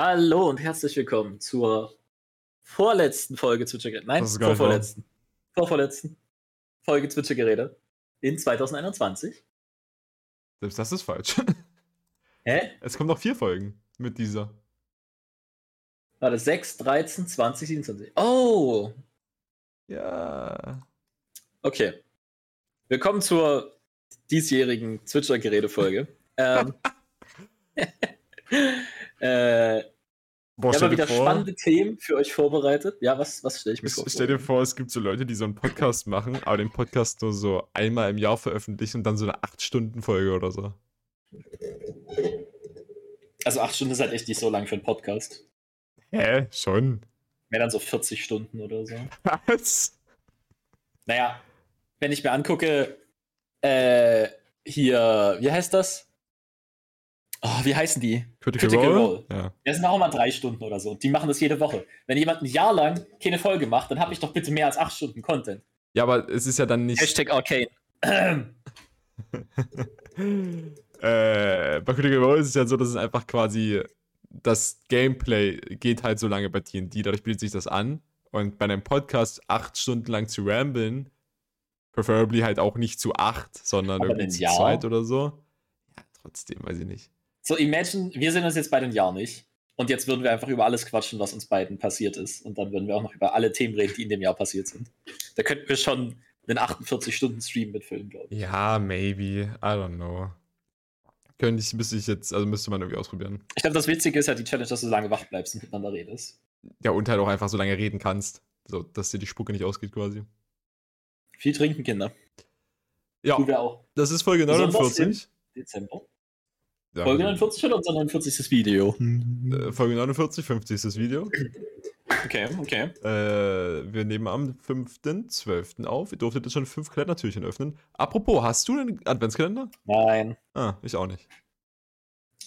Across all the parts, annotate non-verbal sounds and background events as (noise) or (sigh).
Hallo und herzlich willkommen zur vorletzten Folge Zwitschergerede. Nein, vorvorletzten. Vorvorletzten Folge Zwitschergerede in 2021. Selbst das ist falsch. (laughs) Hä? Es kommen noch vier Folgen mit dieser. Warte, 6, 13, 20, 27. Oh, Ja. okay. Willkommen zur diesjährigen Zwitschergerede-Folge. (laughs) ähm, (laughs) äh, Boah, haben mal wieder spannende Themen für euch vorbereitet. Ja, was, was stelle ich mir vor? Stell dir vor, es gibt so Leute, die so einen Podcast machen, aber den Podcast nur so einmal im Jahr veröffentlichen und dann so eine 8-Stunden-Folge oder so. Also acht Stunden ist halt echt nicht so lang für einen Podcast. Hä? Schon? Mehr dann so 40 Stunden oder so. (laughs) Was? Naja, wenn ich mir angucke, äh, hier, wie heißt das? Oh, wie heißen die? Critical, Critical Role? Role. Ja. Das sind auch mal drei Stunden oder so. Und die machen das jede Woche. Wenn jemand ein Jahr lang keine Folge macht, dann habe ich doch bitte mehr als acht Stunden Content. ja, aber es ist ja dann nicht. Hashtag Arcane. (clears throat) äh, bei Critical Role ist es ja so, dass es einfach quasi das Gameplay geht halt so lange bei TNT, dadurch bietet sich das an. Und bei einem Podcast acht Stunden lang zu ramblen, preferably halt auch nicht zu acht, sondern Aber irgendwie ein zu Jahr? zweit oder so. Ja, trotzdem, weiß ich nicht. So, imagine, wir sehen uns jetzt bei den Jahr nicht. Und jetzt würden wir einfach über alles quatschen, was uns beiden passiert ist. Und dann würden wir auch noch über alle Themen reden, die in dem Jahr passiert sind. Da könnten wir schon einen 48-Stunden-Stream mitfüllen, glaube ich. Ja, maybe. I don't know. Könnte ich, müsste ich jetzt, also müsste man irgendwie ausprobieren. Ich glaube, das Witzige ist ja die Challenge, dass du so lange wach bleibst und miteinander redest. Ja, und halt auch einfach so lange reden kannst. So, dass dir die Spucke nicht ausgeht quasi. Viel trinken, Kinder. Ja, das ist Folge Besonders 49. Dezember. Ja, Folge 49 oder unser 49. Video? äh, Folge 49, 50 ist das Video. Okay, okay. Äh, wir nehmen am 5.12. auf. Ihr durftet jetzt schon fünf Kalendertürchen öffnen. Apropos, hast du einen Adventskalender? Nein. Ah, ich auch nicht.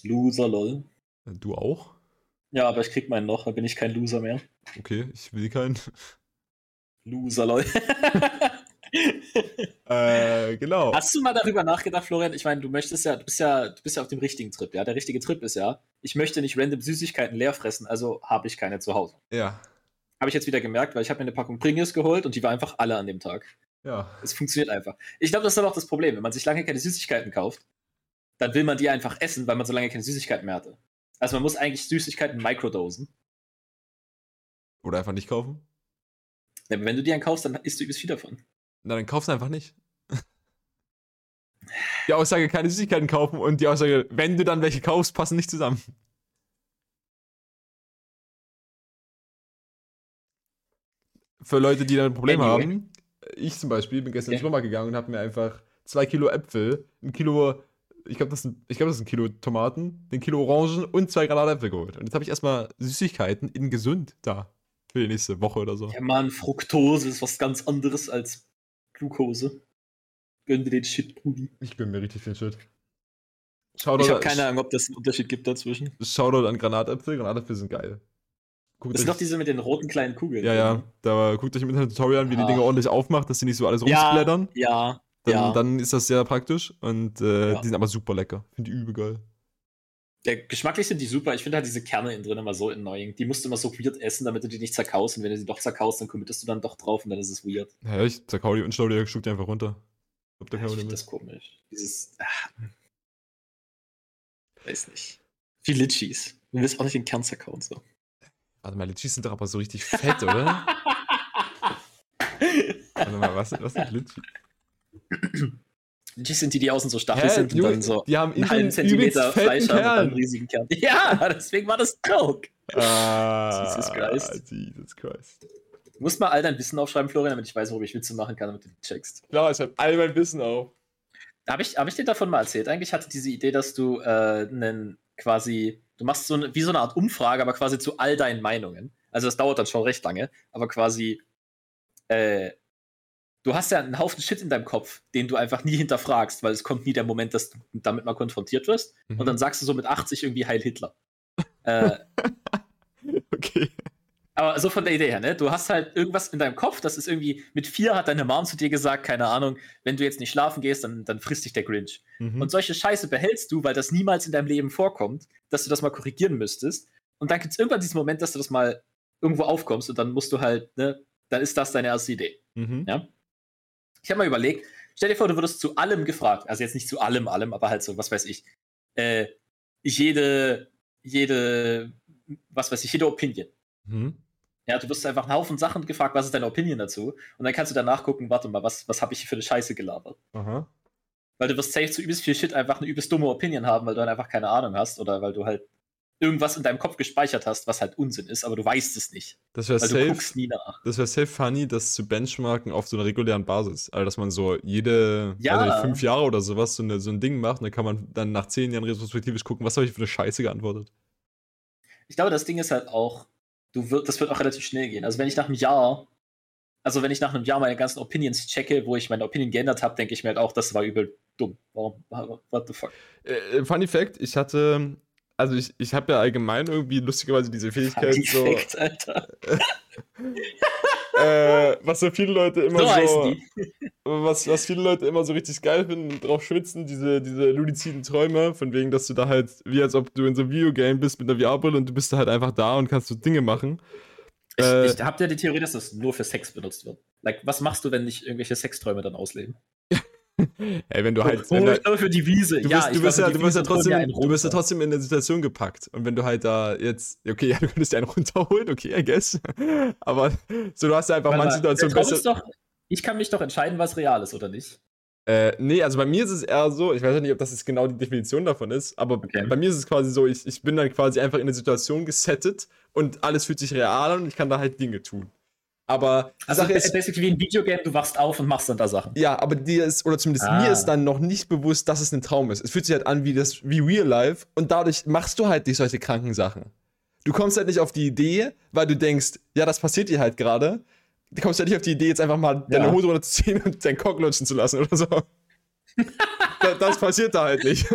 Loser, lol. Äh, Du auch? Ja, aber ich krieg meinen noch, da bin ich kein Loser mehr. Okay, ich will keinen. Loser, lol. (laughs) (laughs) äh, genau. Hast du mal darüber nachgedacht, Florian? Ich meine, du möchtest ja, du bist ja, du bist ja auf dem richtigen Trip, ja. Der richtige Trip ist ja, ich möchte nicht random Süßigkeiten leer fressen, also habe ich keine zu Hause. Ja. Habe ich jetzt wieder gemerkt, weil ich habe mir eine Packung Pringles geholt und die war einfach alle an dem Tag. Ja. Es funktioniert einfach. Ich glaube, das ist aber auch das Problem. Wenn man sich lange keine Süßigkeiten kauft, dann will man die einfach essen, weil man so lange keine Süßigkeiten mehr hatte. Also man muss eigentlich Süßigkeiten microdosen. Oder einfach nicht kaufen. Aber wenn du die einen kaufst, dann isst du übelst viel davon. Na, dann kauf's einfach nicht. Die Aussage, keine Süßigkeiten kaufen und die Aussage, wenn du dann welche kaufst, passen nicht zusammen. Für Leute, die da ein Problem Anyway. haben, ich zum Beispiel bin gestern in den Ja. Supermarkt gegangen und habe mir einfach zwei Kilo Äpfel, ein Kilo, ich glaube, das, sind- ich glaub, das ist ein Kilo Tomaten, ein Kilo Orangen und zwei Granatäpfel geholt. Und jetzt habe ich erstmal Süßigkeiten in gesund da. Für die nächste Woche oder so. Ja, Mann, Fructose ist was ganz anderes als Glucose. Gönn dir den Shit, Brudi. Ich gönn mir richtig viel Shit. Shoutout, Ich habe keine Ahnung, ob das einen Unterschied gibt dazwischen. Shoutout an Granatäpfel. Granatäpfel sind geil. Guckt Das sind doch diese mit den roten kleinen Kugeln. ja, ja. Da guckt euch im Internet Tutorial an, wie die Ah. Dinge ordentlich aufmacht, dass die nicht so alles Ja, rumsplattern. ja, Dann, ja. dann ist das sehr praktisch und äh, Ja. die sind aber super lecker. Finde ich übel geil. Der, geschmacklich sind die super. Ich finde halt diese Kerne innen drin immer so annoying. Die musst du immer so weird essen, damit du die nicht zerkaust. Und wenn du sie doch zerkaust, dann committest du dann doch drauf und dann ist es weird. Ja, ich zerkau die und schlau die, schluck die einfach runter. Ich glaub, Ja, ich finde das komisch. Dieses. Ah, weiß nicht. Wie Litchis. Du willst auch nicht den Kern zerkauen. So. Warte mal, Litchis sind doch aber so richtig fett, oder? (laughs) Warte mal, was, was sind Litchis? (clears throat) Litchis sind die, die außen so stachelig Hä? sind und dann so die haben einen halben Zentimeter Fleisch haben und dann einen riesigen Kern. (laughs) Ja, deswegen war das Joke. Ah, Jesus Christ. Jesus Christ. Du musst mal all dein Wissen aufschreiben, Florian, damit ich weiß, worüber ich Witze machen kann, damit du die checkst. Klar, ich hab all mein Wissen auf. Habe ich, hab ich dir davon mal erzählt? Eigentlich hatte diese Idee, dass du äh, einen quasi, du machst so eine, wie so eine Art Umfrage, aber quasi zu all deinen Meinungen. Also das dauert dann schon recht lange, aber quasi, äh, du hast ja einen Haufen Shit in deinem Kopf, den du einfach nie hinterfragst, weil es kommt nie der Moment, dass du damit mal konfrontiert wirst. Mhm. Und dann sagst du so mit 80 irgendwie Heil Hitler. (laughs) äh, Okay. aber so von der Idee her, ne? Du hast halt irgendwas in deinem Kopf, das ist irgendwie, mit vier hat deine Mom zu dir gesagt, keine Ahnung, wenn du jetzt nicht schlafen gehst, dann, dann frisst dich der Grinch. Mhm. Und solche Scheiße behältst du, weil das niemals in deinem Leben vorkommt, dass du das mal korrigieren müsstest. Und dann gibt es irgendwann diesen Moment, dass du das mal irgendwo aufkommst und dann musst du halt, ne, dann ist das deine erste Idee. Mhm. Ja? Ich habe mal überlegt, stell dir vor, du würdest zu allem gefragt, also jetzt nicht zu allem, allem, aber halt so, was weiß ich, äh, jede, jede, was weiß ich, jede Opinion. Mhm. Ja, du wirst einfach einen Haufen Sachen gefragt, was ist deine Opinion dazu? Und dann kannst du danach gucken, warte mal, was, was habe ich hier für eine Scheiße gelabert? Aha. Weil du wirst safe zu übelst viel Shit einfach eine übelst dumme Opinion haben, weil du dann einfach keine Ahnung hast oder weil du halt irgendwas in deinem Kopf gespeichert hast, was halt Unsinn ist, aber du weißt es nicht. Das wäre safe. Das wäre safe funny, das zu benchmarken auf so einer regulären Basis. Also, dass man so jede, Ja. nicht, fünf Jahre oder sowas so, eine, so ein Ding macht und dann kann man dann nach zehn Jahren retrospektivisch gucken, was habe ich für eine Scheiße geantwortet. Ich glaube, das Ding ist halt auch, du wird, das wird auch relativ schnell gehen. Also wenn ich nach einem Jahr, also wenn ich nach einem Jahr meine ganzen Opinions checke, wo ich meine Opinion geändert habe, denke ich mir halt auch, das war übel dumm. Warum? What the fuck? Äh, Funny Fact, ich hatte, also ich, ich habe ja allgemein irgendwie lustigerweise diese Fähigkeit, so, Defekt, Alter. (laughs) äh, was so viele Leute immer So so, was, was viele Leute immer so richtig geil finden und drauf schwitzen, diese, diese ludiziden Träume, von wegen, dass du da halt, wie als ob du in so einem Videogame bist mit einer VR-Brille und du bist da halt einfach da und kannst so Dinge machen. Ich, Äh, ich hab ja die Theorie, dass das nur für Sex benutzt wird. Like, was machst du, wenn dich irgendwelche Sexträume dann ausleben? Ey, wenn du halt, oh, wenn ich glaube für die Wiese. Du ja, bist, ich du, bist ja, du, bist ja trotzdem, du bist ja trotzdem in der Situation gepackt. Und wenn du halt da jetzt, okay, (laughs) ja, du könntest dir einen runterholen, okay, I guess. Aber so, du hast ja einfach Warte manche Situationen besser. doch, ich kann mich doch entscheiden, was real ist oder nicht. Äh, nee, also bei mir ist es eher so, ich weiß ja nicht, ob das jetzt genau die Definition davon ist, aber Okay. bei mir ist es quasi so, ich, ich bin dann quasi einfach in eine Situation gesettet und alles fühlt sich real an und ich kann da halt Dinge tun. Aber Also Sache ist, basically wie ein Videogame, du wachst auf und machst dann da Sachen. ja, aber dir ist, oder zumindest Ah. mir ist dann noch nicht bewusst, dass es ein Traum ist. Es fühlt sich halt an wie das, wie Real Life und dadurch machst du halt nicht solche kranken Sachen. Du kommst halt nicht auf die Idee, weil du denkst, ja, das passiert dir halt gerade. Du kommst halt nicht auf die Idee, jetzt einfach mal deine Ja. Hose runterzuziehen und deinen Cock lutschen zu lassen oder so. (laughs) das, das passiert da halt nicht.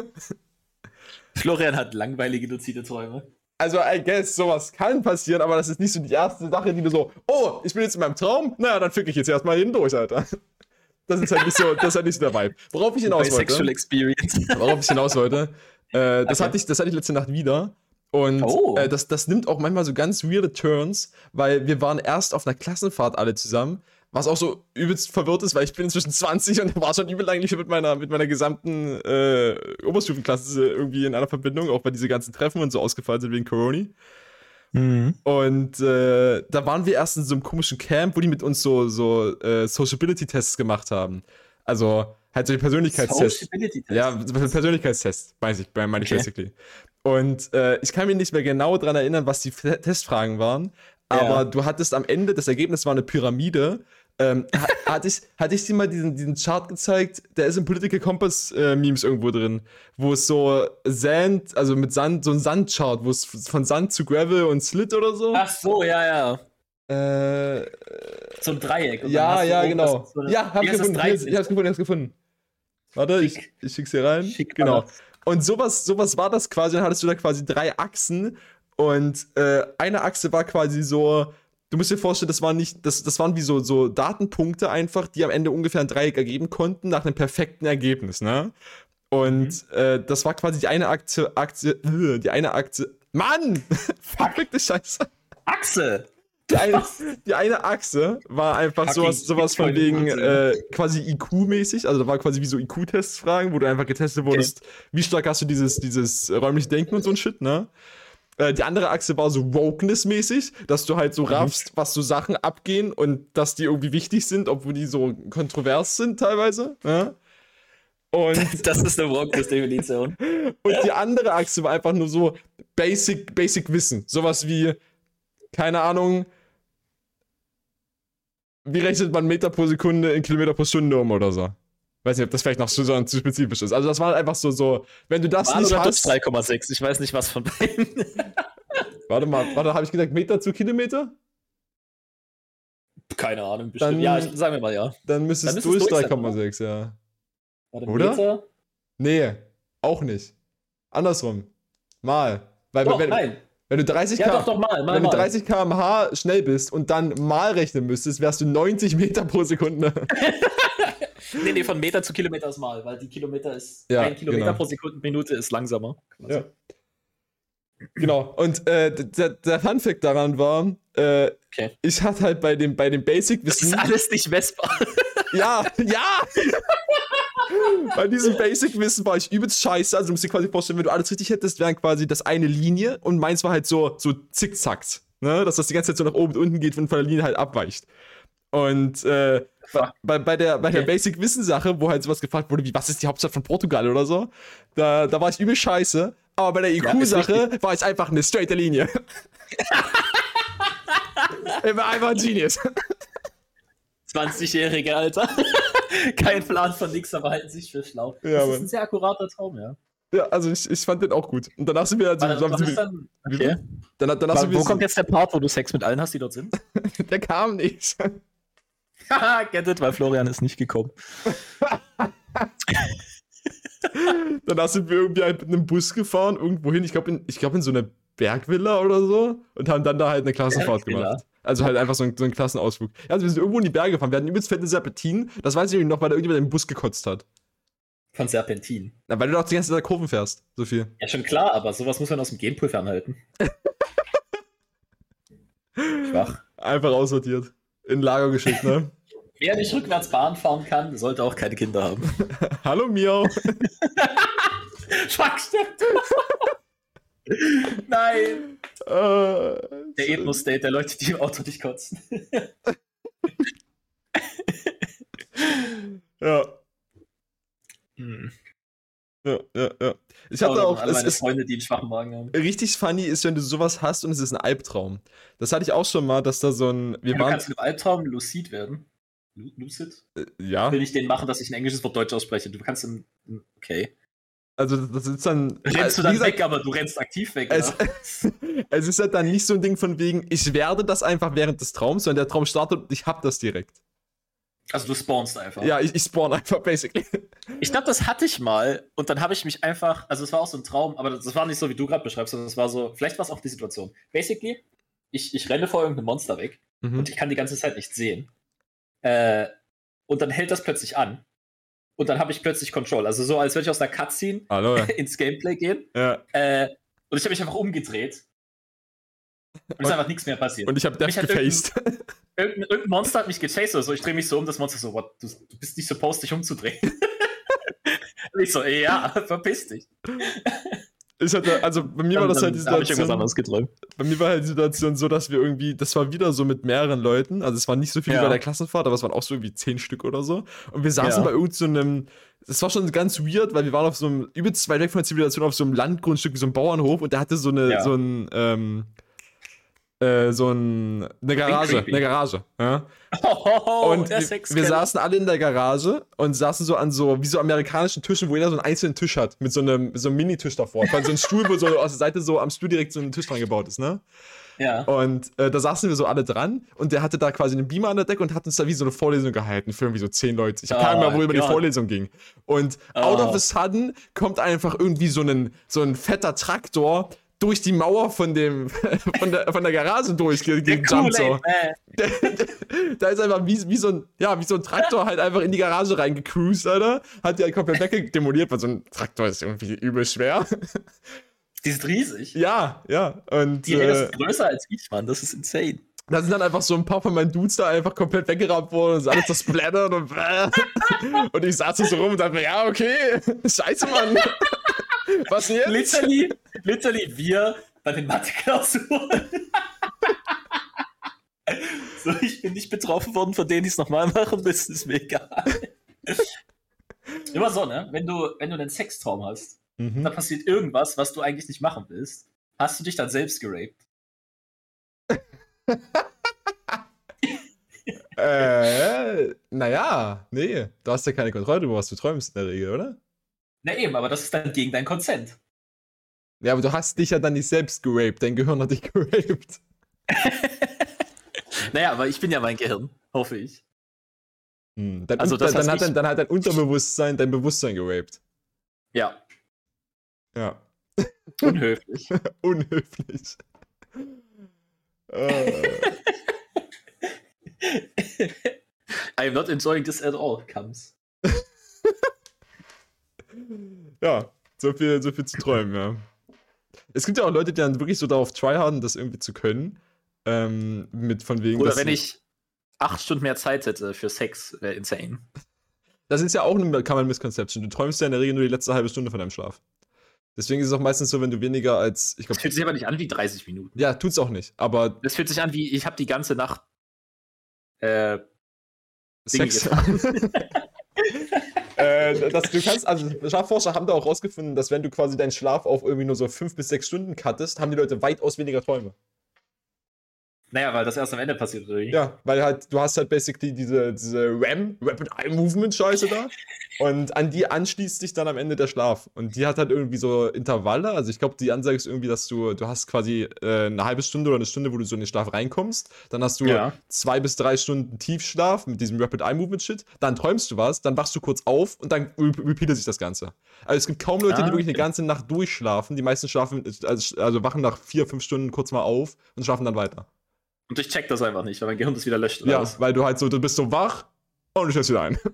Florian hat langweilige, luzide Träume. Also, I guess, sowas kann passieren, aber das ist nicht so die erste Sache, die du so, oh, ich bin jetzt in meinem Traum, naja, dann fick ich jetzt erstmal hin durch, Alter. Das ist halt nicht so, das ist halt nicht so der Vibe. Worauf ich hinaus wollte. Bisexual Experience. worauf ich hinaus wollte. Äh, das, Okay. hatte ich, das hatte ich letzte Nacht wieder. Und Oh. äh, das, das nimmt auch manchmal so ganz weirde Turns, weil wir waren erst auf einer Klassenfahrt alle zusammen, was auch so übelst verwirrt ist, weil ich bin inzwischen 20 und (laughs) war schon übel eigentlich mit meiner, mit meiner gesamten äh, Oberstufenklasse irgendwie in einer Verbindung, auch weil diese ganzen Treffen und so ausgefallen sind wegen Corona. Und äh, da waren wir erst in so einem komischen Camp, wo die mit uns so, so äh, Sociability-Tests gemacht haben. Also halt so die Persönlichkeitstests. Ja, Persönlichkeitstest, weiß ich, meine ich Okay. basically. Und äh, ich kann mich nicht mehr genau daran erinnern, was die Testfragen waren, aber Ja. du hattest am Ende, das Ergebnis war eine Pyramide. Ähm, ha, (laughs) hatte, ich, hatte ich dir mal diesen, diesen Chart gezeigt? Der ist im Political Compass äh, Memes irgendwo drin, wo es so Sand, also mit Sand, so ein Sandchart, wo es von Sand zu Gravel und Slit oder so. Ach so, ja, ja. Äh, So ein Dreieck. Ja, ja, genau. das- so eine- ja, hab ich gefunden. Ist- Ich hab's gefunden, ich hab's gefunden. Warte, ich, Schick. ich schick's hier rein. Schick, genau. Und sowas, sowas war das quasi, dann hattest du da quasi drei Achsen und äh, eine Achse war quasi so, du musst dir vorstellen, das waren nicht, das, das waren wie so, so Datenpunkte einfach, die am Ende ungefähr ein Dreieck ergeben konnten, nach einem perfekten Ergebnis, ne? Und äh, das war quasi die eine Aktie, Aktie, äh, die eine Aktie, Mann! (laughs) Verrückte Scheiße. Achse! Die eine, die eine Achse war einfach Fucking sowas, sowas von wegen Wahnsinn. äh, quasi IQ-mäßig. Also da war quasi wie so IQ-Tests fragen, wo du einfach getestet wurdest, wie stark hast du dieses, dieses räumliche Denken und so ein Shit, ne? Äh, die andere Achse war so Wokeness-mäßig, dass du halt so Mhm. raffst, was so Sachen abgehen und dass die irgendwie wichtig sind, obwohl die so kontrovers sind teilweise. Ne? Und, Das ist eine Wokeness-Definition. (laughs) und die andere Achse war einfach nur so Basic, Basic Wissen. Sowas wie, keine Ahnung, wie rechnet man Meter pro Sekunde in Kilometer pro Stunde um oder so? Weiß nicht, ob das vielleicht noch so, so zu spezifisch ist. Also das war einfach so, so wenn du das War nicht hast. 3,6. Ich weiß nicht, was von beiden. (laughs) Warte mal, warte, habe ich gesagt Meter zu Kilometer? Keine Ahnung, bestimmt. Dann- ja, ich, sagen wir mal ja. Dann müsste Dann es durch durch sein, 3,6, ja. Warte, Oder? Meter? Nee, auch nicht. Andersrum. Mal. Weil Doch, wenn, nein. wenn du 30 Ja, km doch, doch, mal, mal, wenn du mal. 30 km/h schnell bist und dann mal rechnen müsstest, wärst du 90 Meter pro Sekunde. (laughs) Nee, nee, von Meter zu Kilometer ist mal, weil die Kilometer ist, Ja, ein Kilometer genau. pro Sekunde, Minute ist langsamer. Ja. Genau, und äh, der, der Funfact daran war, äh, Okay. ich hatte halt bei dem, bei dem Das Basic-Wissen. ist alles nicht messbar. (laughs) Ja, ja! Bei diesem Basic-Wissen war ich übelst scheiße. Also, du musst dir quasi vorstellen, wenn du alles richtig hättest, wären quasi das eine Linie und meins war halt so, so zickzackt. Ne? Dass das die ganze Zeit so nach oben und unten geht und von der Linie halt abweicht. Und äh, bei, bei, der, bei der Okay. Basic-Wissen-Sache, wo halt sowas gefragt wurde, wie, was ist die Hauptstadt von Portugal oder so, da, da war ich übel scheiße. Aber bei der IQ-Sache war es einfach eine straighte Linie. ich war einfach ein Genius. 20-Jährige, Alter. (laughs) Kein Plan von nix, aber halten sich für schlau. Ja, das ist ein sehr akkurater Traum, ja. Ja, also ich, ich fand den auch gut. Und danach sind wir halt so, ist dann, wie- okay. danach, danach sind Wo wir kommt jetzt der Part, wo du Sex mit allen hast, die dort sind? (laughs) Der kam nicht. (laughs) Get it, weil Florian ist nicht gekommen. Danach sind wir irgendwie halt mit einem Bus gefahren, irgendwo hin. Ich glaube, in, ich glaub in so eine Bergvilla oder so. Und haben dann da halt eine Klassenfahrt Bergvilla? gemacht. Also halt einfach so ein, so ein Klassenausflug. Ja, also wir sind irgendwo in die Berge gefahren. Wir hatten übelst fette Serpentinen. Das weiß ich noch, weil da irgendjemand im Bus gekotzt hat. Von Serpentin. Na, weil du doch die ganze Zeit Kurven fährst. So viel. Ja, schon klar, aber sowas muss man aus dem Gamepool fernhalten. (laughs) Schwach. Einfach aussortiert. In Lager geschickt, ne? Wer nicht rückwärts Bahn fahren kann, sollte auch keine Kinder haben. (laughs) Hallo Miau. (laughs) Schwach, stimmt. (laughs) Nein. äh, Der Ethno-State der Leute, die im Auto nicht kotzen. ja, Hm. ja, ja, ja. Ich hatte auch, alle es meine Freunde, die einen schwachen Magen haben. richtig funny ist, wenn du sowas hast und es ist ein Albtraum. Das hatte ich auch schon mal, dass da so ein, wir du waren, kannst mit Albtraum lucid werden. Lu- Lucid? äh, ja, Will ich den machen, dass ich ein englisches Wort Deutsch ausspreche? Du kannst im. im- Okay. also das ist dann, Rennst du wie dann gesagt, weg, aber du rennst aktiv weg. es, (laughs) es ist halt dann nicht so ein Ding von wegen, ich werde das einfach während des Traums, sondern der Traum startet und ich hab das direkt. Also du spawnst einfach. Ja, ich, ich spawn einfach, basically. (laughs) Ich glaube, das hatte ich mal und dann habe ich mich einfach, also es war auch so ein Traum, aber das war nicht so, wie du gerade beschreibst, sondern es war so, vielleicht war es auch die Situation. Basically, ich, ich renne vor irgendeinem Monster weg Mhm. und ich kann die ganze Zeit nicht sehen. Äh, und dann hält das plötzlich an. Und dann habe ich plötzlich Control. Also so, als würde ich aus der Cutscene Hallo, ja. (laughs) ins Gameplay gehen. ja. Äh, und ich habe mich einfach umgedreht. Und es ist Und- einfach nichts mehr passiert. Und ich hab Death gefaced. (laughs) Irgendein, irgendein Monster hat mich gechased oder so. Ich drehe mich so um, das Monster so, what, du, du bist nicht supposed, dich umzudrehen. (laughs) und ich so, ja, verpiss dich. Ich hatte, also bei mir war das halt die Situation, bei mir war halt die Situation so, dass wir irgendwie, das war wieder so mit mehreren Leuten, also es waren nicht so viele Ja. bei der Klassenfahrt, aber es waren auch so irgendwie zehn Stück oder so. Und wir saßen Ja. bei irgendeinem, so das war schon ganz weird, weil wir waren auf so einem, übelst weit weg von der Zivilisation, auf so einem Landgrundstück, wie so einem Bauernhof und der hatte so eine, Ja. so ein, ähm, äh, so ein, eine Garage, eine Garage, ja. Oh, und wir, saßen alle in der Garage und saßen so an so, wie so amerikanischen Tischen, wo jeder so einen einzelnen Tisch hat, mit so einem, so einem Minitisch davor. Quasi so ein Stuhl, wo so aus der Seite so am Stuhl direkt so ein Tisch dran gebaut ist, ne? Ja. Und äh, da saßen wir so alle dran und der hatte da quasi einen Beamer an der Decke und hat uns da wie so eine Vorlesung gehalten für irgendwie so zehn Leute. Ich habe keine Oh Ahnung mehr, worüber die. Vorlesung ging. Und out Oh. of a sudden kommt einfach irgendwie so ein, so ein fetter Traktor durch die Mauer von dem (laughs) von der, von der Garage durch ge- Der gejumpt so. Kool-Aid-Man. (laughs) da ist einfach wie, wie, so ein, ja, wie so ein Traktor halt einfach in die Garage reingecruised, Alter. Hat die halt komplett weggedemoliert, weil so ein Traktor ist irgendwie übel schwer. (laughs) Die ist riesig. ja, ja. Und Die äh, sind größer als ich, Mann. Das ist insane. da sind dann einfach so ein paar von meinen Dudes da einfach komplett weggerammt worden und ist alles zersplattert und und ich saß so rum und dachte mir, ja, okay, scheiße, Mann. Was jetzt? Literally, literally wir bei den Mathe-Klausuren. (laughs) so, ich bin nicht betroffen worden, von denen die es nochmal machen müssen, ist mir egal. Immer so, ne? Wenn du, wenn du einen Sextraum hast, Mhm. da passiert irgendwas, was du eigentlich nicht machen willst, hast du dich dann selbst geraped. (laughs) Äh, naja, nee, du hast ja keine Kontrolle über was du träumst in der Regel, oder? Na eben, aber das ist dann gegen dein Consent. Ja, aber du hast dich ja dann nicht selbst geraped, dein Gehirn hat dich (laughs) geraped. (laughs) Naja, aber ich bin ja mein Gehirn, hoffe ich. Hm. Dann, Also das dann, hat dein, dann hat dein Unterbewusstsein dein Bewusstsein geraped. Ja, Ja. unhöflich. (laughs) Unhöflich. äh, I am not enjoying this at all, comes. Ja, so viel, so viel zu träumen, ja. Es gibt ja auch Leute, die dann wirklich so darauf tryharden, das irgendwie zu können. Ähm, mit von wegen. Oder wenn ich acht Stunden mehr Zeit hätte für Sex, wäre insane. Das ist ja auch eine Common Misconception. Du träumst ja in der Regel nur die letzte halbe Stunde von deinem Schlaf. Deswegen ist es auch meistens so, wenn du weniger als, ich Das glaube, fühlt sich aber nicht an wie 30 Minuten. ja, tut's auch nicht. Aber Das fühlt sich an wie, ich habe die ganze Nacht äh, Sex. (laughs) (laughs) äh, du kannst, also Schlafforscher haben da auch rausgefunden, dass wenn du quasi deinen Schlaf auf irgendwie nur so fünf bis sechs Stunden cuttest, haben die Leute weitaus weniger Träume. Naja, weil das erst am Ende passiert, oder wie? Ja, weil halt, du hast halt basically diese, diese RAM, Rapid Eye Movement Scheiße da. (laughs) Und an die anschließt sich dann am Ende der Schlaf. Und die hat halt irgendwie so Intervalle. Also ich glaube, die Ansage ist irgendwie, dass du, du hast quasi äh, eine halbe Stunde oder eine Stunde, wo du so in den Schlaf reinkommst. Dann hast du Ja. zwei bis drei Stunden Tiefschlaf mit diesem Rapid Eye Movement Shit. Dann träumst du was, dann wachst du kurz auf und dann re repeatet sich das Ganze. Also es gibt kaum Leute, Ah, die wirklich okay. eine ganze Nacht durchschlafen. Die meisten schlafen, also, also wachen nach vier, fünf Stunden kurz mal auf und schlafen dann weiter. Und ich check das einfach nicht, weil mein Gehirn das wieder löscht. Ja, was? weil du halt so, du bist so wach und du schläfst wieder ein. (laughs)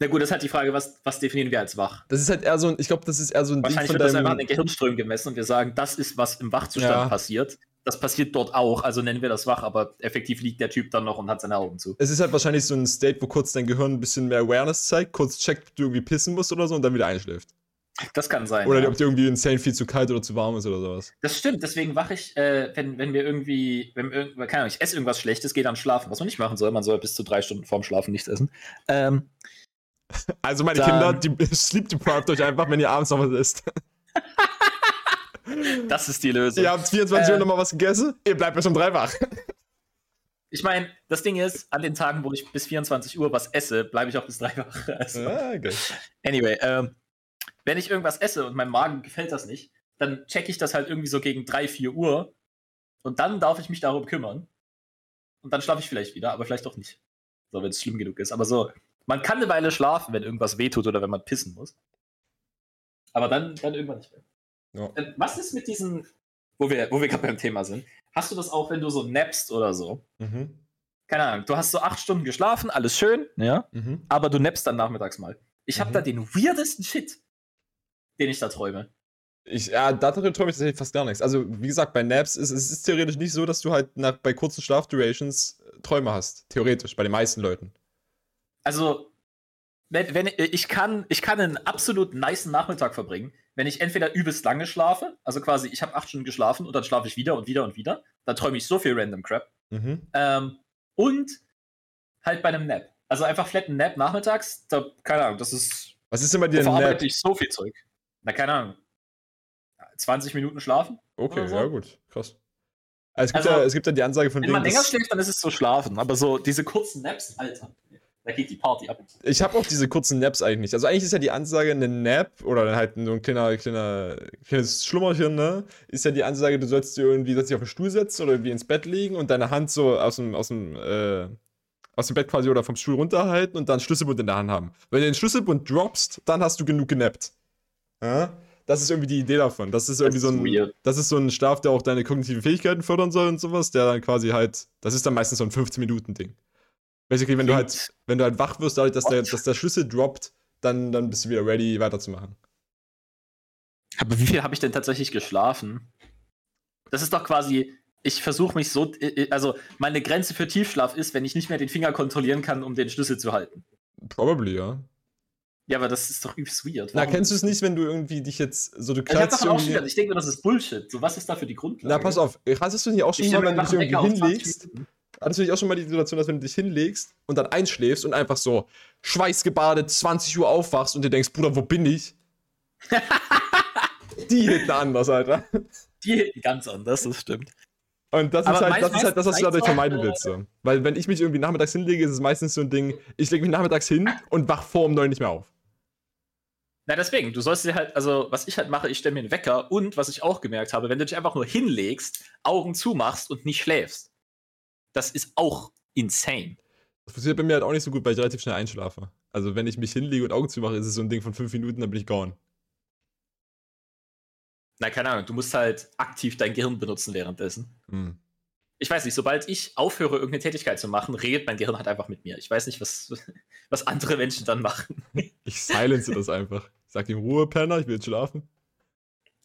Na gut, das ist halt die Frage, was, was definieren wir als wach? Das ist halt eher so ein, ich glaube, das ist eher so ein Ding Wahrscheinlich von wird das einfach an deinem. den Gehirnströmen gemessen und wir sagen, das ist, was im Wachzustand Ja. passiert. Das passiert dort auch, also nennen wir das wach, aber effektiv liegt der Typ dann noch und hat seine Augen zu. Es ist halt wahrscheinlich so ein State, wo kurz dein Gehirn ein bisschen mehr Awareness zeigt, kurz checkt, ob du irgendwie pissen musst oder so und dann wieder einschläft. Das kann sein. Oder ja. ob dir irgendwie insane viel zu kalt oder zu warm ist oder sowas. Das stimmt, deswegen wache ich, äh, wenn, wenn wir irgendwie, wenn irgend- keine Ahnung, ich esse irgendwas Schlechtes, gehe dann schlafen. Was man nicht machen soll, man soll bis zu drei Stunden vorm Schlafen nichts essen. Ähm, (laughs) Also meine Dann- Kinder, die (laughs) sleep deprived euch einfach, wenn ihr abends noch was isst. (laughs) das ist die Lösung. ihr habt 24 Uhr Äh. nochmal was gegessen, ihr bleibt bis um drei wach. Ich meine, das Ding ist, an den Tagen, wo ich bis 24 Uhr was esse, bleibe ich auch bis drei wach. Also, Ah, geil. Anyway, ähm, wenn ich irgendwas esse und meinem Magen gefällt das nicht, dann checke ich das halt irgendwie so gegen 3, 4 Uhr und dann darf ich mich darum kümmern. Und dann schlafe ich vielleicht wieder, aber vielleicht auch nicht. So, wenn es schlimm genug ist. Aber so, man kann eine Weile schlafen, wenn irgendwas wehtut oder wenn man pissen muss. Aber dann, dann irgendwann nicht mehr. Ja. Ähm, Was ist mit diesen, wo wir, wo wir gerade beim Thema sind? Hast du das auch, wenn du so nappst oder so? Mhm. Keine Ahnung, du hast so acht Stunden geschlafen, alles schön, ja, Mhm. aber du nappst dann nachmittags mal. Ich habe Mhm. da den weirdesten Shit, den ich da träume. Ich, ja, da träume ich tatsächlich fast gar nichts. Also, wie gesagt, bei Naps ist es ist theoretisch nicht so, dass du halt nach, bei kurzen Schlafdurations äh, Träume hast. Theoretisch, bei den meisten Leuten. Also, wenn, wenn ich kann, ich kann einen absolut niceen Nachmittag verbringen, wenn ich entweder übelst lange schlafe, also quasi ich habe acht Stunden geschlafen und dann schlafe ich wieder und wieder und wieder. Dann träume ich so viel random Crap. Mhm. Ähm, und halt bei einem Nap. Also einfach flatten Nap nachmittags, da, keine Ahnung, das ist, Was ist denn bei dir ein Nap? ich so viel Zeug. Na, keine Ahnung. 20 Minuten schlafen? Okay, so. ja, gut. Krass. Also, es, gibt Also, ja, es gibt ja die Ansage von Wenn wegen, man länger schläft, dann ist es so schlafen. Aber so diese kurzen Naps, Alter, da geht die Party ab. Ich habe auch diese kurzen Naps eigentlich nicht. Also eigentlich ist ja die Ansage, eine Nap oder halt so ein kleiner, kleiner, kleines Schlummerchen, ne? Ist ja die Ansage, du sollst dir irgendwie sollst dich auf den Stuhl setzen oder irgendwie ins Bett legen und deine Hand so aus dem, aus dem, äh, aus dem Bett quasi oder vom Stuhl runterhalten und dann Schlüsselbund in der Hand haben. Wenn du den Schlüsselbund droppst, dann hast du genug genappt. Ja? Das ist irgendwie die Idee davon. Das ist irgendwie ist so ein, weird. das ist so ein Schlaf, der auch deine kognitiven Fähigkeiten fördern soll und sowas, der dann quasi halt, das ist dann meistens so ein 15-Minuten-Ding. Basically, wenn du halt, wenn du halt wach wirst, dadurch, dass der, dass der Schlüssel droppt, dann, dann bist du wieder ready, weiterzumachen. Aber wie viel habe ich denn tatsächlich geschlafen? Das ist doch quasi, ich versuche mich so, äh, also meine Grenze für Tiefschlaf ist, wenn ich nicht mehr den Finger kontrollieren kann, um den Schlüssel zu halten. Probably, ja. Ja, aber das ist doch übelst weird. Na, Warum? kennst du es nicht, wenn du irgendwie dich jetzt, so du Ich auch schon irgendwie. wieder, ich denke mir, das ist Bullshit. So, was ist da für die Grundlage? Na, pass auf, hast du nicht auch schon Ich mal, wenn du dich irgendwie Wecker auf 20 hinlegst? Hattest du nicht auch schon mal die Situation, dass wenn du dich hinlegst und dann einschläfst und einfach so schweißgebadet 20 Uhr aufwachst und dir denkst, Bruder, wo bin ich? (laughs) die hinten anders, Alter. Die hinten ganz anders, das stimmt. Und das ist, halt, das ist halt das, was du dadurch vermeiden willst. So. Weil wenn ich mich irgendwie nachmittags hinlege, ist es meistens so ein Ding, ich lege mich nachmittags hin und wach vor um neun nicht mehr auf. Na, deswegen, du sollst dir halt, also, was ich halt mache, ich stelle mir einen Wecker und was ich auch gemerkt habe, wenn du dich einfach nur hinlegst, Augen zumachst und nicht schläfst, das ist auch insane. Das funktioniert bei mir halt auch nicht so gut, weil ich relativ schnell einschlafe. Also wenn ich mich hinlege und Augen zumache, ist es so ein Ding von fünf Minuten, dann bin ich gone. Na, keine Ahnung, du musst halt aktiv dein Gehirn benutzen währenddessen. Hm. Ich weiß nicht, sobald ich aufhöre, irgendeine Tätigkeit zu machen, redet mein Gehirn halt einfach mit mir. Ich weiß nicht, was, (laughs) was andere Menschen dann machen. Ich silence das einfach. Sag ihm Ruhe, Penner, ich will jetzt schlafen.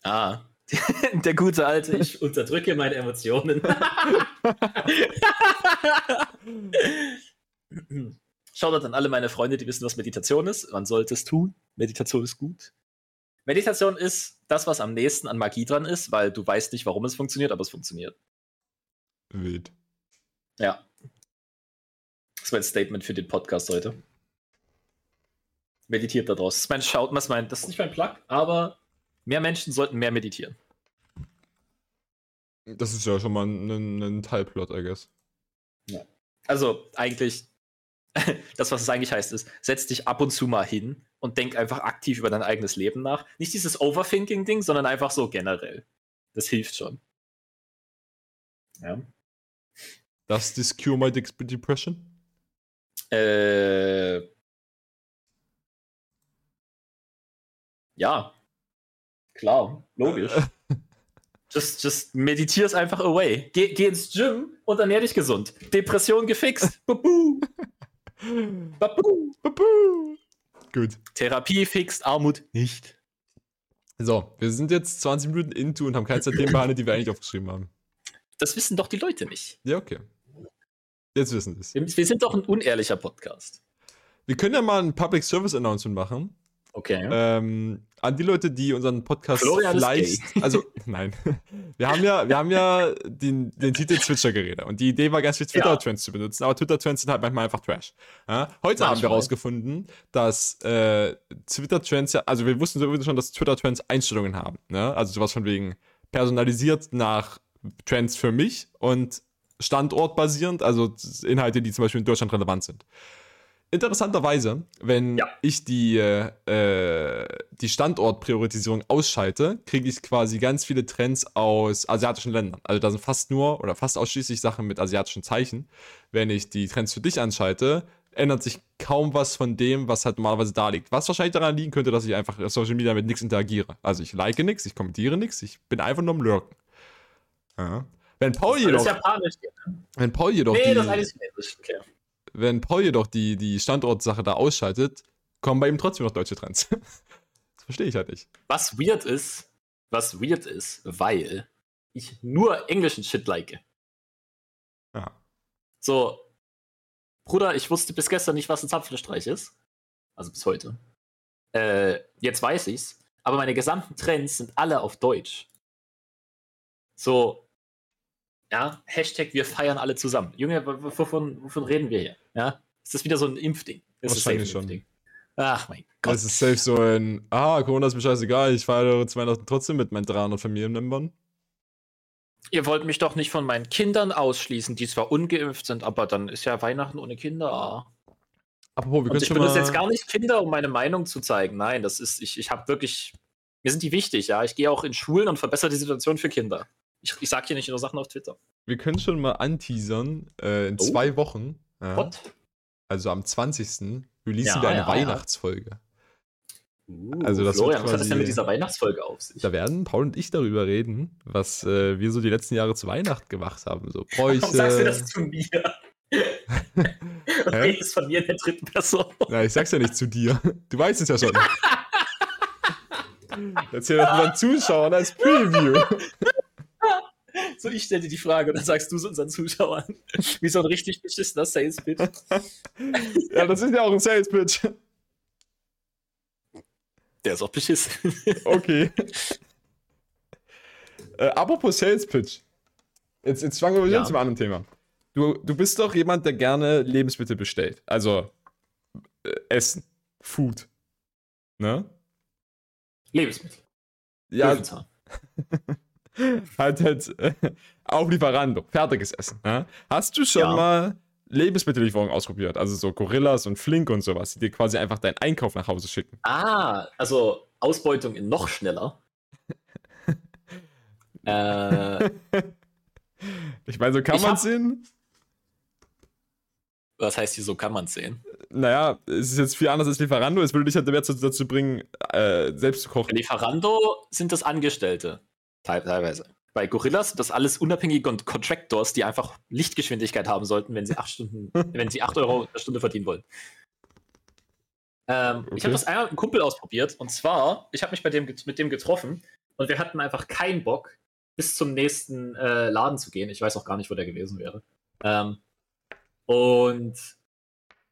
Ah, (laughs) der gute alte, ich unterdrücke meine Emotionen. (laughs) Schaut an alle meine Freunde, die wissen, was Meditation ist. Man sollte es tun. Meditation ist gut. Meditation ist das, was am nächsten an Magie dran ist, weil du weißt nicht, warum es funktioniert, aber es funktioniert. Wild. Ja. Das war ein Statement für den Podcast heute. Meditiert da draus. Das ist mein Schaut, was mein, das ist nicht mein Plug, aber mehr Menschen sollten mehr meditieren. Das ist ja schon mal ein, ein Teilplot, I guess. Ja. Also eigentlich, (laughs) das, was es eigentlich heißt, ist, setz dich ab und zu mal hin und denk einfach aktiv über dein eigenes Leben nach. Nicht dieses Overthinking-Ding, sondern einfach so generell. Das hilft schon. Ja. Does this cure my depression? Äh. Ja. Klar, logisch. (laughs) just, just meditier's einfach away. Geh, geh ins Gym und ernähr dich gesund. Depression gefixt. (laughs) Babu. Babu. Babu. Gut. Therapie fixt Armut nicht. So, wir sind jetzt 20 Minuten into und haben keine Themen behandelt, die wir eigentlich aufgeschrieben haben. Das wissen doch die Leute nicht. Ja, okay. Jetzt wissen sie es. Wir sind doch ein unehrlicher Podcast. Wir können ja mal ein Public Service Announcement machen. Okay. Ähm, an die Leute, die unseren Podcast Florian vielleicht. Also, (laughs) nein. Wir haben ja, wir haben ja den, den Titel Twitcher-Geräte. Und die Idee war ganz viel Twitter-Trends ja. zu benutzen, aber Twitter-Trends sind halt manchmal einfach Trash. Ja? Heute manchmal. haben wir herausgefunden, dass äh, Twitter-Trends ja, also wir wussten sowieso schon, dass Twitter-Trends Einstellungen haben. Ne? Also sowas von wegen personalisiert nach Trends für mich und standortbasierend, also Inhalte, die zum Beispiel in Deutschland relevant sind. Interessanterweise, wenn ja. ich die, äh, die Standortpriorisierung ausschalte, kriege ich quasi ganz viele Trends aus asiatischen Ländern. Also da sind fast nur oder fast ausschließlich Sachen mit asiatischen Zeichen. Wenn ich die Trends für dich anschalte, ändert sich kaum was von dem, was halt normalerweise da liegt. Was wahrscheinlich daran liegen könnte, dass ich einfach auf Social Media mit nichts interagiere. Also ich like nichts, ich kommentiere nichts, ich bin einfach nur am Lurken. Ja. Wenn Paul das jedoch. Japanisch, ja. Wenn Paul jedoch. Nee, die, das ist Chinesisch. Okay. Wenn Paul jedoch die, die Standortsache da ausschaltet, kommen bei ihm trotzdem noch deutsche Trends. (laughs) das verstehe ich halt nicht. Was weird ist, was weird ist, weil ich nur englischen Shit like. Ja. So, Bruder, ich wusste bis gestern nicht, was ein Zapfenstreich ist. Also bis heute. Äh, jetzt weiß ich's. Aber meine gesamten Trends sind alle auf Deutsch. So, ja, Hashtag wir feiern alle zusammen. Junge, wovon, wovon reden wir hier? Ja, ist das wieder so ein Impfding? Das Wahrscheinlich schon. Impfding. Ach mein Gott. Das ist safe so ein, ah, Corona ist mir scheißegal, ich feiere zu Weihnachten trotzdem mit meinen 300 Familienmembern. Ihr wollt mich doch nicht von meinen Kindern ausschließen, die zwar ungeimpft sind, aber dann ist ja Weihnachten ohne Kinder. Apropos, wir können ich benutze jetzt gar nicht Kinder, um meine Meinung zu zeigen. Nein, das ist, ich, ich habe wirklich, mir sind die wichtig, ja. Ich gehe auch in Schulen und verbessere die Situation für Kinder. Ich, ich sag hier nicht nur Sachen auf Twitter. Wir können schon mal anteasern. Äh, in oh. zwei Wochen. Ja? Also am 20. releasen ja, wir eine ja, Weihnachtsfolge. Uh, also das Florian, quasi, was hat das denn mit dieser Weihnachtsfolge auf sich? Da werden Paul und ich darüber reden, was äh, wir so die letzten Jahre zu Weihnachten gemacht haben. So (laughs) Bräuche. Warum sagst du das zu mir? (laughs) und redest von mir in der dritten Person. Ja, ich sag's ja nicht zu dir. Du weißt es ja schon. (laughs) Erzähl das unseren Zuschauern als Preview. So, ich stelle dir die Frage und dann sagst du es unseren Zuschauern. Wie so ein richtig beschissener Sales-Pitch. (laughs) ja, das ist ja auch ein Sales-Pitch. Der ist auch beschissen. okay. Äh, apropos Sales-Pitch. Jetzt, jetzt fangen wir ja. zum anderen Thema. Du, du bist doch jemand, der gerne Lebensmittel bestellt. Also äh, Essen, Food. Ne? Lebensmittel. Ja. (laughs) halt halt äh, auf Lieferando, fertiges Essen. Ja? Hast du schon ja. mal Lebensmittellieferungen ausprobiert? Also so Gorillas und Flink und sowas, die dir quasi einfach deinen Einkauf nach Hause schicken. Ah, also Ausbeutung in noch schneller. (laughs) äh, ich meine, so kann man es sehen. Was heißt hier, so kann man es sehen? Naja, es ist jetzt viel anders als Lieferando. Es würde dich halt dazu, dazu bringen, äh, selbst zu kochen. Lieferando sind das Angestellte. Teilweise. Bei Gorillas sind das alles unabhängige Contractors, die einfach Lichtgeschwindigkeit haben sollten, wenn sie acht Stunden, (laughs) wenn sie acht Euro eine Stunde verdienen wollen. Ähm, okay. Ich habe das einmal mit einem Kumpel ausprobiert und zwar, ich habe mich bei dem, mit dem getroffen Und wir hatten einfach keinen Bock, bis zum nächsten äh, Laden zu gehen. Ich weiß auch gar nicht, wo der gewesen wäre. Ähm, und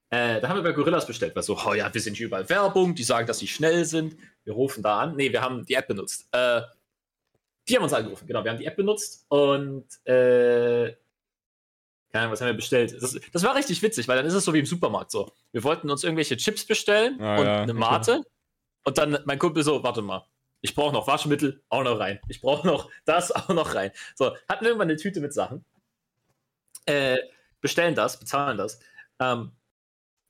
äh, da haben wir bei Gorillas bestellt, weil so, oh ja, wir sind hier überall Werbung, die sagen, dass sie schnell sind. Wir rufen da an. Nee, wir haben die App benutzt. Äh, die haben uns angerufen, genau. Wir haben die App benutzt und äh, keine Ahnung, was haben wir bestellt? Das, das, war richtig witzig, weil dann ist es so wie im Supermarkt so. Wir wollten uns irgendwelche Chips bestellen ah, und ja, eine Mate. Und dann mein Kumpel so, warte mal, ich brauche noch Waschmittel, auch noch rein. Ich brauche noch das, auch noch rein. So, hatten wir irgendwann eine Tüte mit Sachen. Äh, bestellen das, bezahlen das. Ähm,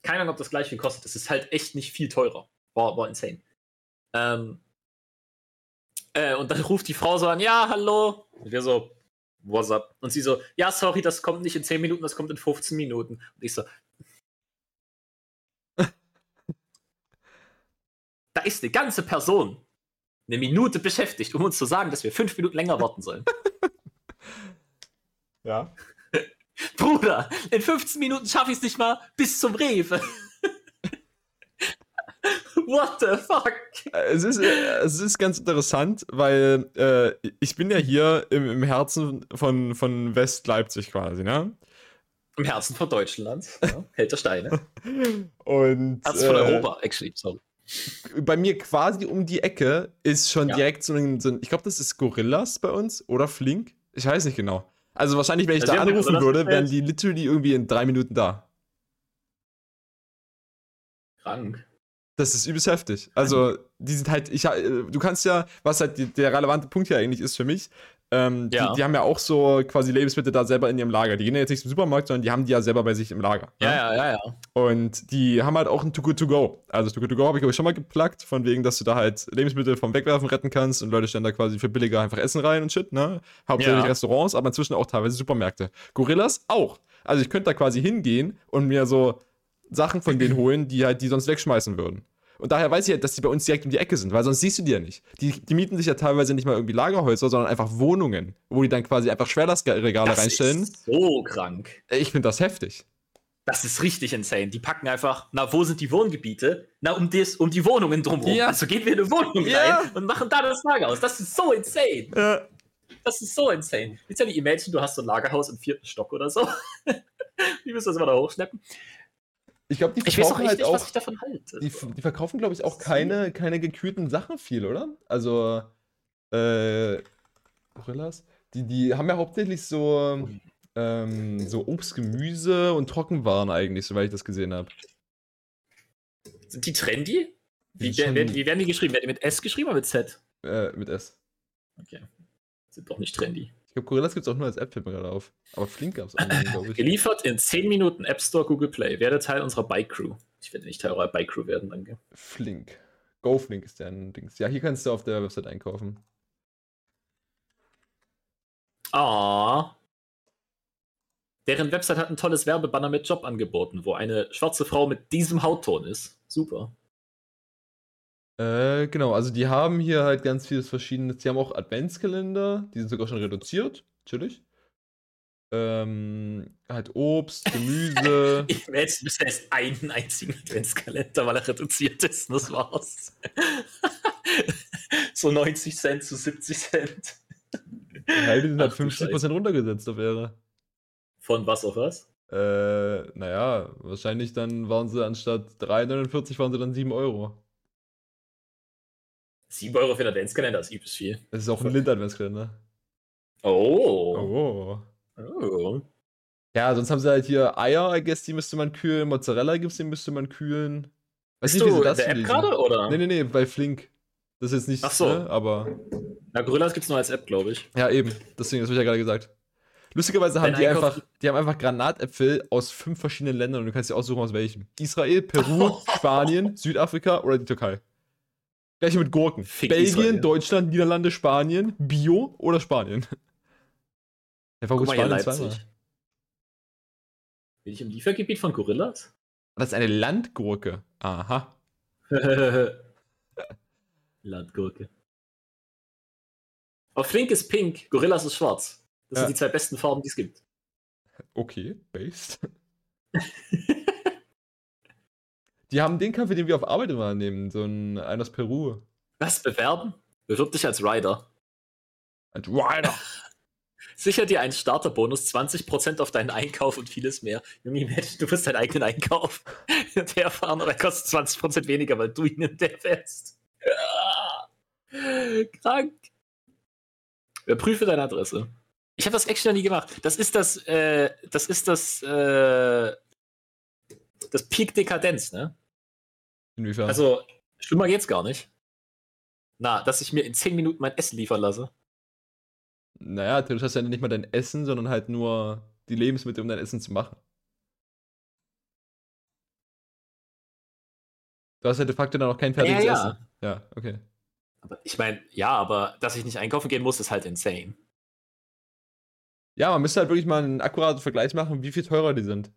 keine Ahnung, ob das gleich viel kostet. Das ist halt echt nicht viel teurer. War, war insane. Ähm, äh, und dann ruft die Frau so an, ja, hallo. Und wir so, what's up? Und sie so, ja, sorry, das kommt nicht in 10 Minuten, das kommt in 15 Minuten. Und ich so, (laughs) da ist eine ganze Person eine Minute beschäftigt, um uns zu sagen, dass wir fünf Minuten länger warten sollen. (laughs) Ja. Bruder, in 15 Minuten schaffe ich es nicht mal bis zum Rewe. What the fuck? Es ist, äh, es ist ganz interessant, weil äh, ich bin ja hier im, im Herzen von, von West-Leipzig quasi, ne? Im Herzen von Deutschland. Ja. Hält der Steine. (laughs) Und, Herzen von äh, Europa, actually, sorry. Bei mir quasi um die Ecke ist schon ja. direkt so ein, so ein ich glaube, das ist Gorillas bei uns oder Flink. Ich weiß nicht genau. Also wahrscheinlich, wenn ich also da anrufen würde, wären die literally irgendwie in drei Minuten da. Krank. Das ist übelst heftig. Also, die sind halt, ich, äh, du kannst ja, was halt die, der relevante Punkt hier eigentlich ist für mich, ähm, ja. die, die, haben ja auch so quasi Lebensmittel da selber in ihrem Lager. Die gehen ja jetzt nicht zum Supermarkt, sondern die haben die ja selber bei sich im Lager. Ja, ne? ja, ja, ja. Und die haben halt auch ein Too Good To Go. Also Too Good To Go habe ich, glaube ich, schon mal geplagt, von wegen, dass du da halt Lebensmittel vom Wegwerfen retten kannst und Leute stellen da quasi für billiger einfach Essen rein und shit, ne? Hauptsächlich ja. Restaurants, aber inzwischen auch teilweise Supermärkte. Gorillas auch. Also ich könnte da quasi hingehen und mir so Sachen von denen holen, die halt die sonst wegschmeißen würden. Und daher weiß ich ja, dass die bei uns direkt um die Ecke sind, weil sonst siehst du die ja nicht. Die, die mieten sich ja teilweise nicht mal irgendwie Lagerhäuser, sondern einfach Wohnungen, wo die dann quasi einfach Schwerlastregale das reinstellen. Ist so krank. Ich finde das heftig. Das ist richtig insane. Die packen einfach, na, wo sind die Wohngebiete? Na, um, des, um die Wohnungen drumherum. Ja. Also gehen wir in eine Wohnung ja. rein und machen da das Lagerhaus. Das ist so insane. Ja. Das ist so insane. Jetzt ja die Imagine, du hast so ein Lagerhaus im vierten Stock oder so. (laughs) Wie müssen das immer da hochschleppen? Ich glaube, die verkaufen ich halt nicht, auch. Was ich davon halte. Die, die verkaufen, glaube ich, auch keine, keine gekühlten Sachen viel, oder? Also, äh, Gorillas? Die, die haben ja hauptsächlich so, ähm, so Obst, Gemüse und Trockenwaren eigentlich, soweit ich das gesehen habe. Sind die trendy? Wie, die werden, wie werden die geschrieben? Werden die mit S geschrieben oder mit Z? Äh, mit S. Okay. Sind doch nicht trendy glaube, Gorillas gibt es auch nur als App, fällt mir gerade auf. Aber Flink gab es auch, glaube ich. Geliefert in 10 Minuten App Store, Google Play. Werde Teil unserer Bike Crew. Ich werde nicht Teil eurer Bike Crew werden, danke. Flink. GoFlink ist der Dings. Ja, hier kannst du auf der Website einkaufen. Ah. Deren Website hat ein tolles Werbebanner mit Jobangeboten, wo eine schwarze Frau mit diesem Hautton ist. Super. Äh, genau, also die haben hier halt ganz vieles Verschiedenes. Die haben auch Adventskalender, die sind sogar schon reduziert, natürlich. Ähm, halt Obst, Gemüse. (laughs) ich will jetzt bisher erst einen einzigen Adventskalender, weil er reduziert ist, das war's. (laughs) so 90 Cent zu 70 Cent. Die sind halt 50% runtergesetzt auf Ehre. Von was auf was? Äh, naja, wahrscheinlich dann waren sie anstatt 3,49 waren sie dann 7 Euro. 7 Euro für den Adventskalender ist übelst viel. Das ist auch ein Lind-Adventskalender. Oh. Oh. Oh. Ja, sonst haben sie halt hier Eier, I guess, die müsste man kühlen. Mozzarella gibt's, die müsste man kühlen. Weißt Bist du das der App gerade, oder? Nee, nee, nee, bei Flink. Das ist jetzt nicht, Ach so. Ne, aber... Na, Gorillas gibt's nur als App, glaube ich. Ja, eben. Deswegen, das habe ich ja gerade gesagt. Lustigerweise haben die einfach, die haben einfach Granatäpfel aus fünf verschiedenen Ländern und du kannst dir aussuchen, aus welchem. Israel, Peru, (laughs) Spanien, Südafrika oder die Türkei. Gleiche mit Gurken. Fick Belgien, Israel. Deutschland, Niederlande, Spanien, Bio oder Spanien. (laughs) Ja, war gut Spanien Leipzig. zweimal. Bin ich im Liefergebiet von Gorillas? Das ist eine Landgurke. Aha. (laughs) Landgurke. Auf Flink ist pink, Gorillas ist schwarz. Das ja. sind die zwei besten Farben, die es gibt. Okay, based. (laughs) Die haben den Kaffee, den wir auf Arbeit immer nehmen, so ein, einen aus Peru. Was, bewerben? Bewirb dich als Rider. Als Rider. (laughs) Sicher dir einen Starterbonus, 20% auf deinen Einkauf und vieles mehr. Junge, du wirst deinen eigenen Einkauf (laughs) der fahren oder kostet 20% weniger, weil du ihn in der fährst. (laughs) Krank. Überprüfe deine Adresse. Ich habe das actually noch nie gemacht. Das ist das, äh, das ist das, äh, das Peak Dekadenz, ne? Inwiefern? Also, schlimmer geht's gar nicht. Na, dass ich mir in 10 Minuten mein Essen liefern lasse. Naja, du hast ja nicht mal dein Essen, sondern halt nur die Lebensmittel, um dein Essen zu machen. Du hast ja de facto dann auch kein fertiges Ja, ja. Essen. Ja, okay. Aber ich meine, ja, aber dass ich nicht einkaufen gehen muss, ist halt insane. Ja, man müsste halt wirklich mal einen akkuraten Vergleich machen, wie viel teurer die sind.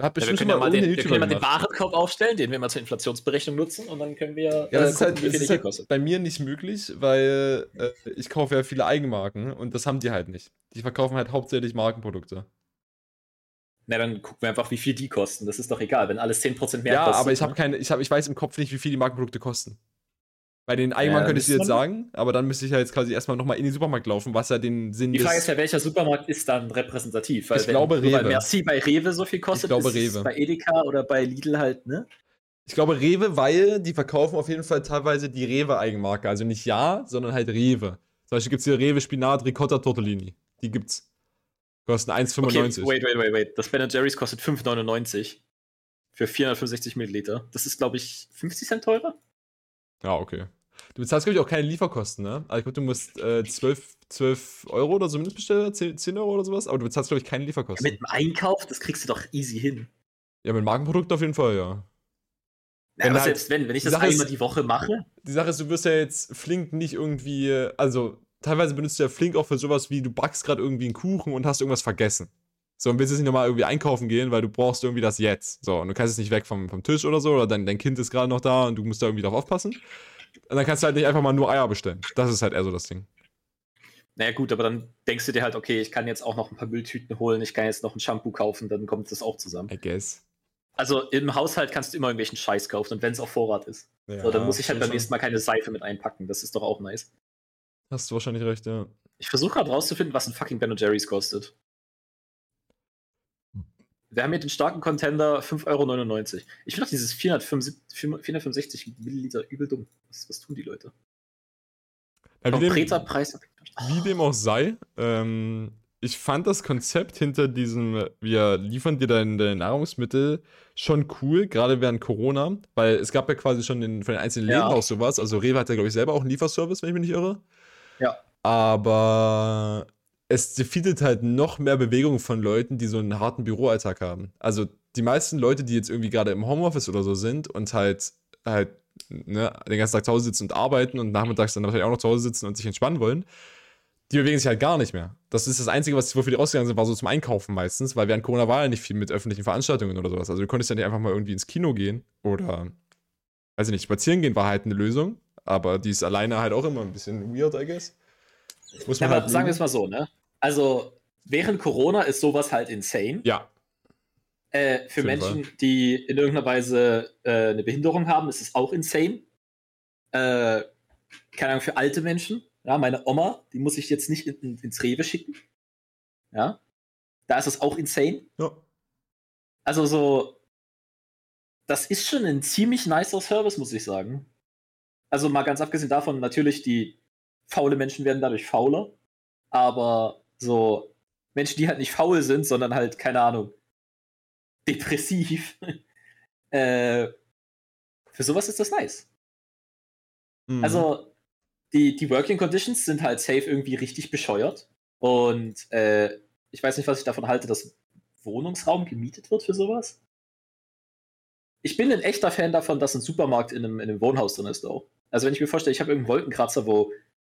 Hat Ja, wir bestimmt können ja mal den, wir können ja mal den. Warenkorb aufstellen, den wir mal zur Inflationsberechnung nutzen und dann können wir Ja, äh, das ist halt, gucken, wie viel ist halt kostet. bei mir nicht möglich, weil äh, ich kaufe ja viele Eigenmarken und das haben die halt nicht. Die verkaufen halt hauptsächlich Markenprodukte. Na, dann gucken wir einfach, wie viel die kosten. Das ist doch egal, wenn alles 10% mehr ja, kostet. aber ich habe ne? keine, ich habe, ich weiß im Kopf nicht, wie viel die Markenprodukte kosten. Bei den Eigenmarken Ja, könnte ich dir jetzt sagen, aber dann müsste ich ja jetzt quasi erstmal nochmal in den Supermarkt laufen, was ja den Sinn Die Frage ist ja, welcher Supermarkt ist dann repräsentativ? Ich glaube, nur weil Rewe. Merci bei Rewe so viel kostet, glaube, ist es Rewe. bei Edeka oder bei Lidl halt, ne? Ich glaube Rewe, weil die verkaufen auf jeden Fall teilweise die Rewe-Eigenmarke. Also nicht Ja, sondern halt Rewe. Zum Beispiel gibt es hier Rewe Spinat Ricotta Tortellini. Die gibt's. Kosten 1,95. Okay, wait, wait, wait, wait. Das Ben Jerry's kostet 5,99 für 465 Milliliter. Das ist, glaube ich, 50 Cent teurer? Ja, okay. Du bezahlst, glaube ich, auch keine Lieferkosten, ne? Also, ich glaube, du musst äh, 12, 12 Euro oder so Mindestbesteller, 10, 10 Euro oder sowas, aber du bezahlst, glaube ich, keine Lieferkosten. Mit dem Einkauf, das kriegst du doch easy hin. ja, mit Markenprodukten auf jeden Fall, ja. Ja, Wenn aber halt- selbst wenn, wenn ich das einmal die Woche mache, Die Sache ist, du wirst ja jetzt Flink nicht irgendwie, also teilweise benutzt du ja Flink auch für sowas wie, du backst gerade irgendwie einen Kuchen und hast irgendwas vergessen. So, und willst jetzt nicht nochmal irgendwie einkaufen gehen, weil du brauchst irgendwie das jetzt. So, und du kannst es nicht weg vom, vom Tisch oder so, oder dein, dein Kind ist gerade noch da und du musst da irgendwie drauf aufpassen. Und dann kannst du halt nicht einfach mal nur Eier bestellen. Das ist halt eher so das Ding. naja gut, aber dann denkst du dir halt, okay, ich kann jetzt auch noch ein paar Mülltüten holen, ich kann jetzt noch ein Shampoo kaufen, dann kommt das auch zusammen. I guess. Also im Haushalt kannst du immer irgendwelchen Scheiß kaufen und wenn es auf Vorrat ist. Ja, so, dann muss ich halt beim nächsten Mal keine Seife mit einpacken. Das ist doch auch nice. Hast du wahrscheinlich recht, ja. Ich versuche gerade rauszufinden, was ein fucking Ben Jerry's kostet. Wir haben hier den starken Contender 5,99 Euro. Ich finde doch dieses 475, 465 Milliliter übel dumm. Was, was tun die Leute? Ja, wie, dem, Preis. wie dem auch sei, ähm, ich fand das Konzept hinter diesem, wir liefern dir deine, deine Nahrungsmittel schon cool, gerade während Corona, weil es gab ja quasi schon den, von den einzelnen Ja. Läden auch sowas. Also Rewe hat ja, glaube ich, selber auch einen Lieferservice, wenn ich mich nicht irre. Ja. Aber es defeatet halt noch mehr Bewegung von Leuten, die so einen harten Büroalltag haben. Also die meisten Leute, die jetzt irgendwie gerade im Homeoffice oder so sind und halt halt ne, den ganzen Tag zu Hause sitzen und arbeiten und nachmittags dann wahrscheinlich auch noch zu Hause sitzen und sich entspannen wollen, die bewegen sich halt gar nicht mehr. Das ist das Einzige, was wofür die rausgegangen sind, war so zum Einkaufen meistens, weil während Corona war ja nicht viel mit öffentlichen Veranstaltungen oder sowas. Also du konntest ja nicht einfach mal irgendwie ins Kino gehen oder, weiß ich nicht, spazieren gehen war halt eine Lösung, aber die ist alleine halt auch immer ein bisschen weird, I guess. Muss Ja, man aber halt sagen wir es mal so, ne? Also, während Corona ist sowas halt insane. Ja, Äh, für Menschen, die in irgendeiner Weise äh, eine Behinderung haben, ist es auch insane. Äh, keine Ahnung, für alte Menschen. Ja, meine Oma, die muss ich jetzt nicht in, in, ins Rewe schicken. Ja. Da ist es auch insane. ja. Also so, das ist schon ein ziemlich nicer Service, muss ich sagen. Also mal ganz abgesehen davon, natürlich, die faule Menschen werden dadurch fauler. Aber so Menschen, die halt nicht faul sind, sondern halt, keine Ahnung, depressiv. (laughs) äh, für sowas ist das nice. Mhm. Also, die, die Working Conditions sind halt safe irgendwie richtig bescheuert. Und äh, ich weiß nicht, was ich davon halte, dass Wohnungsraum gemietet wird für sowas. Ich bin ein echter Fan davon, dass ein Supermarkt in einem, in einem Wohnhaus drin ist, though. Also, wenn ich mir vorstelle, ich habe irgendeinen Wolkenkratzer, wo,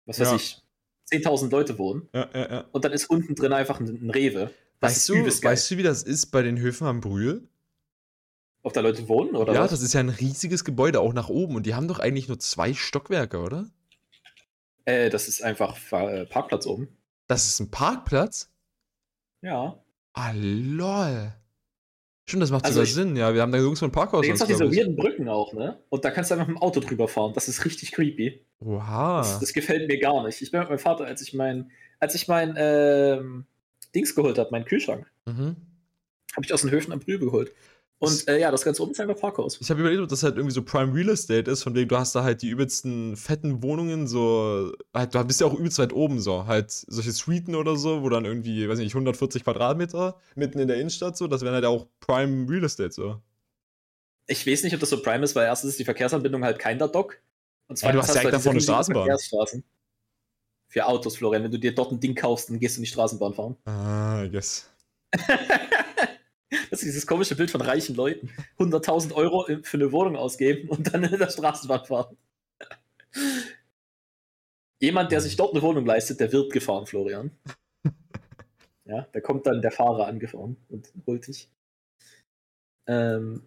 was weiß Ja. ich, 10.000 Leute wohnen ja, ja, ja. und dann ist unten drin einfach ein, ein Rewe. Das Weißt du, weißt du, wie das ist bei den Höfen am Brühl? Ob da Leute wohnen oder ja, was? das ist ja ein riesiges Gebäude, auch nach oben. Und die haben doch eigentlich nur zwei Stockwerke, oder? äh, das ist einfach äh, Parkplatz oben. Das ist ein Parkplatz? Ja. Ah, lol. Stimmt, das macht Also sogar ich- Sinn, ja. Wir haben da Jungs von Parkhaus. Auch glaub diese weirden Brücken auch, ne? Und da kannst du einfach mit dem Auto drüber fahren. Das ist richtig creepy. Oha. Das, das gefällt mir gar nicht. Ich bin mit meinem Vater, als ich mein, als ich mein ähm, Dings geholt habe, meinen Kühlschrank, mhm. habe ich aus den Höfen am Brühl geholt. Und äh, ja, das Ganze oben ist einfach Parkhaus. Ich habe überlegt, ob das halt irgendwie so Prime Real Estate ist, von wegen du hast da halt die übelsten fetten Wohnungen, so, halt, du bist ja auch übelst weit oben, so, halt solche Suiten oder so, wo dann irgendwie, weiß nicht, 140 Quadratmeter mitten in der Innenstadt, so, das wäre halt auch Prime Real Estate, so. Ich weiß nicht, ob das so prime ist, weil erstens ist die Verkehrsanbindung halt kein Dock. Und Ja, du hast halt direkt diese davor eine Straßenbahn. Verkehrsstraßen. Für Autos, Florian. Wenn du dir dort ein Ding kaufst, dann gehst du in die Straßenbahn fahren. Ah, I guess. (laughs) Das ist dieses komische Bild von reichen Leuten. 100.000 Euro für eine Wohnung ausgeben und dann in der Straßenbahn fahren. Jemand, der sich dort eine Wohnung leistet, der wird gefahren, Florian. Ja, da kommt dann der Fahrer angefahren und holt dich. Ähm,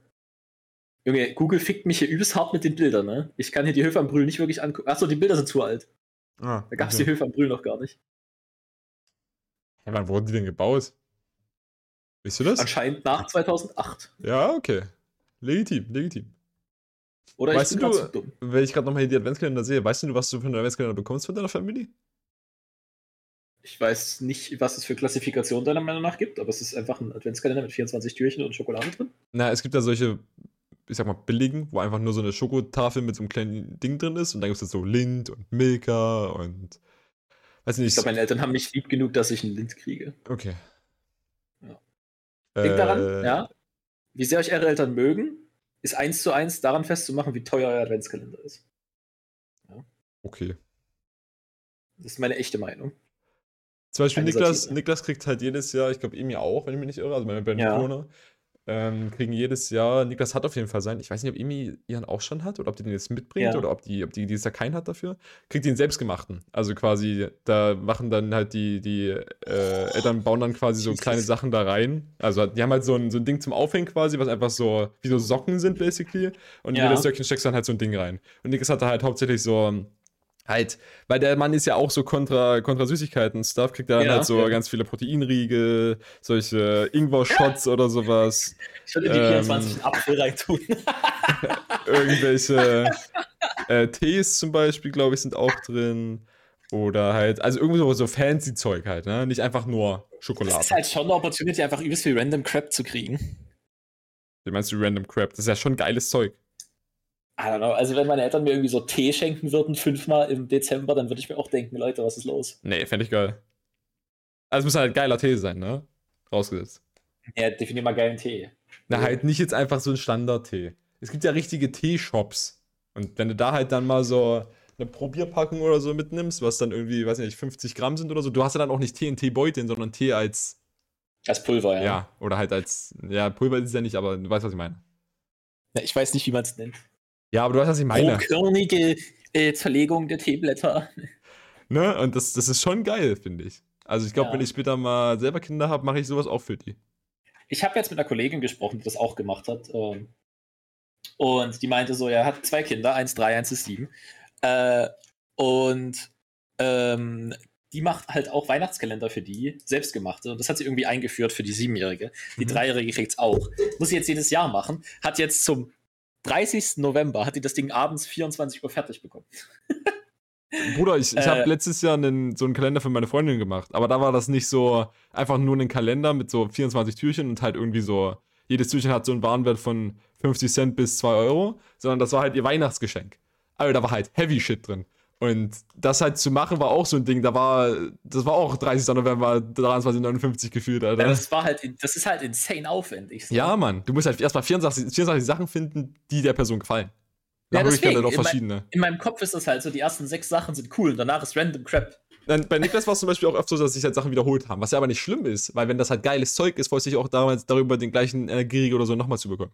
Junge, Google fickt mich hier übelst hart mit den Bildern, ne? Ich kann hier die Höfe am Brühl nicht wirklich angucken. Achso, die Bilder sind zu alt. Ah, Da gab es okay. die Höfe am Brühl noch gar nicht. Hey, wann wurden die denn gebaut? Weißt du das? Anscheinend nach 2008. Ja, okay. Legitim, legitim. Oder Weißt ich bin du, zu dumm. Wenn ich gerade nochmal hier die Adventskalender sehe, weißt du, was du für einen Adventskalender bekommst von deiner Familie? Ich weiß nicht, was es für Klassifikationen deiner Meinung nach gibt, aber es ist einfach ein Adventskalender mit 24 Türchen und Schokolade drin. Na, es gibt ja solche, ich sag mal, billigen, wo einfach nur so eine Schokotafel mit so einem kleinen Ding drin ist und dann gibt es so Lind und Milka und weiß nicht. Ich glaube, meine Eltern haben mich lieb genug, dass ich einen Lind kriege. okay. Ja. Äh, Denkt daran, ja, wie sehr euch eure Eltern mögen, ist eins zu eins daran festzumachen, wie teuer euer Adventskalender ist. Okay. Das ist meine echte Meinung. Zum Beispiel Keine Niklas, Satire. Niklas kriegt halt jedes Jahr, ich glaube, Emi auch, wenn ich mich nicht irre, also meine beiden Ja. Brüder, ähm, kriegen jedes Jahr, Niklas hat auf jeden Fall seinen, ich weiß nicht, ob Emi ihren auch schon hat oder ob die den jetzt mitbringt Ja. oder ob die, ob die dieses Jahr keinen hat dafür, kriegt einen selbstgemachten. Also quasi, da machen dann halt die, die äh, Eltern bauen dann quasi so kleine Sachen da rein. Also die haben halt so ein, so ein Ding zum Aufhängen quasi, was einfach so, wie so Socken sind basically. Und in Ja. jedes Söckchen steckst du dann halt so ein Ding rein. Und Niklas hatte halt hauptsächlich so, Halt, weil der Mann ist ja auch so kontra, kontra Süßigkeiten-Stuff, kriegt er dann Ja, halt so ja. ganz viele Proteinriegel, solche Ingwer-Shots oder sowas, Ich würde die Ähm. 24 einen Apfel reintun. (laughs) irgendwelche äh, Tees zum Beispiel, glaube ich, sind auch drin. Oder halt, also irgendwie so, so fancy Zeug halt, ne? Nicht einfach nur Das Schokolade. ist halt schon eine Opportunity, einfach übelst viel Random Crap zu kriegen. Wie meinst du Random Crap? Das ist ja schon geiles Zeug. I don't know. Also, wenn meine Eltern mir irgendwie so Tee schenken würden, fünfmal im Dezember, dann würde ich mir auch denken, Leute, was ist los? Nee, fände ich geil. Also es muss halt geiler Tee sein, ne? Rausgesetzt. Ja, definier mal geilen Tee. Na, Ja. halt nicht jetzt einfach so ein Standard-Tee. Es gibt ja richtige Teeshops. Und wenn du da halt dann mal so eine Probierpackung oder so mitnimmst, was dann irgendwie, weiß nicht, 50 Gramm sind oder so, du hast ja dann auch nicht Tee in Teebeuteln, sondern Tee als, Als Pulver, ja. ja. oder halt als, ja, Pulver ist es ja nicht, aber du weißt, was ich meine. Ja, Ich weiß nicht, wie man es nennt. Ja, aber du weißt, was ich meine. Grobkörnige äh, Zerlegung der Teeblätter. Ne? Und das, das ist schon geil, finde ich. Also ich glaube, Ja. wenn ich später mal selber Kinder habe, mache ich sowas auch für die. Ich habe jetzt mit einer Kollegin gesprochen, die das auch gemacht hat. Ähm, und die meinte so, er hat zwei Kinder, eins drei, eins ist sieben. Äh, und ähm, die macht halt auch Weihnachtskalender für die, selbstgemachte. Und das hat sie irgendwie eingeführt für die Siebenjährige. Die Mhm. Dreijährige kriegt's auch. Muss sie jetzt jedes Jahr machen. Hat jetzt zum 30. November, hat die das Ding abends 24 Uhr fertig bekommen. (laughs) Bruder, ich, ich Äh. habe letztes Jahr einen, so einen Kalender für meine Freundin gemacht, aber da war das nicht so einfach nur ein Kalender mit so 24 Türchen und halt irgendwie so, jedes Türchen hat so einen Warenwert von 50 Cent bis 2 Euro, sondern das war halt ihr Weihnachtsgeschenk. Also da war halt Heavy Shit drin. Und das halt zu machen war auch so ein Ding, da war, das war auch 30. November 23,59 gefühlt, Alter. Ja, das war halt, das ist halt insane aufwendig. so. Ja, Mann, du musst halt erstmal 24, 24 Sachen finden, die der Person gefallen. Ja, Nach Möglichkeit deswegen, halt auch in mein- verschiedene. In meinem Kopf ist das halt so, die ersten sechs Sachen sind cool und danach ist random Crap. Dann, bei Niklas war es zum Beispiel auch oft so, dass sich halt Sachen wiederholt haben, was ja aber nicht schlimm ist, weil wenn das halt geiles Zeug ist, freust du dich auch damals darüber, den gleichen Energieriegel oder so nochmal zu bekommen.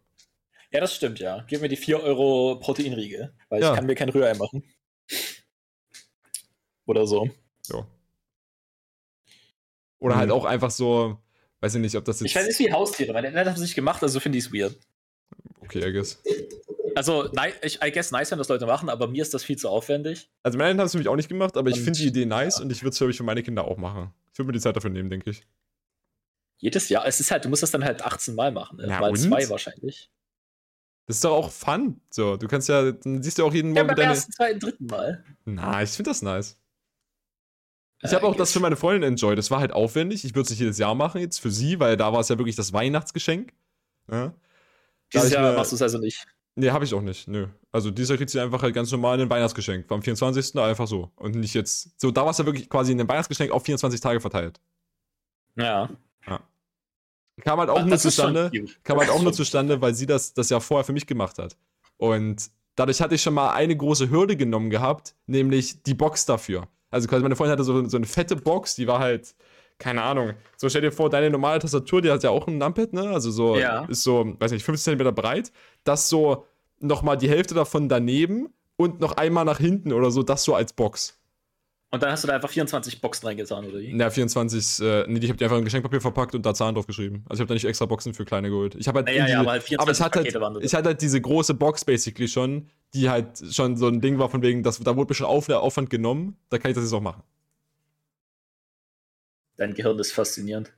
Ja, das stimmt, ja. Gib mir die 4 Euro Proteinriegel, weil Ja. ich kann mir kein Rührei machen. Oder so. Ja. Oder halt Mhm. auch einfach so, weiß ich nicht, ob das jetzt. Ich weiß nicht wie Haustiere, weil der hat es nicht gemacht, also finde ich es weird. Okay, I guess. Also, ich, I guess nice, wenn das Leute machen, aber mir ist das viel zu aufwendig. Also meine Eltern haben es für mich auch nicht gemacht, aber ich Und- finde die Idee nice und ich würde es, glaube ich, für meine Kinder auch machen. Ich würde mir die Zeit dafür nehmen, denke ich. Jedes Jahr. Es ist halt, du musst das dann halt 18 Mal machen. Ne? Ja, Mal und? zwei wahrscheinlich. Das ist doch auch fun. So, du kannst ja, dann siehst du auch jeden Ja, Morgen beim deine. ersten, zweiten, dritten Mal. Na, ich finde das nice. Ich Äh, habe auch das für meine Freundin enjoyed. Das war halt aufwendig. Ich würde es nicht jedes Jahr machen jetzt für sie, weil da war es ja wirklich das Weihnachtsgeschenk. Ja? Dieses Jahr mir- machst du es also nicht. Nee, habe ich auch nicht. Nö. Also dieses Jahr kriegt sie einfach halt ganz normal ein Weihnachtsgeschenk. Am 24. einfach so. Und nicht jetzt. So, da war es ja wirklich quasi ein Weihnachtsgeschenk auf 24 Tage verteilt. Ja. Kam halt auch Ah, nur zustande. Kam halt auch nur (laughs) zustande, weil sie das das Jahr vorher für mich gemacht hat. Und dadurch hatte ich schon mal eine große Hürde genommen gehabt, nämlich die Box dafür. Also quasi meine Freundin hatte so, so eine fette Box, die war halt, keine Ahnung. So stell dir vor, deine normale Tastatur, die hat ja auch ein Numpad, ne? Also so, Ja. ist so, weiß nicht, 15 cm breit. Das so nochmal die Hälfte davon daneben und noch einmal nach hinten oder so, das so als Box. Und dann hast du da einfach 24 Boxen reingetan, oder wie? Na, 24, äh, nee, ich habe die einfach in Geschenkpapier verpackt und da Zahlen drauf geschrieben. Also ich habe da nicht extra Boxen für kleine geholt. Ich habe halt Naja, in ja, die- aber halt 24 aber ich hatte, Pakete halt, ich hatte halt diese große Box basically schon, die halt schon so ein Ding war von wegen, das, da wurde mir schon auf, der Aufwand genommen, da kann ich das jetzt auch machen. Dein Gehirn ist faszinierend.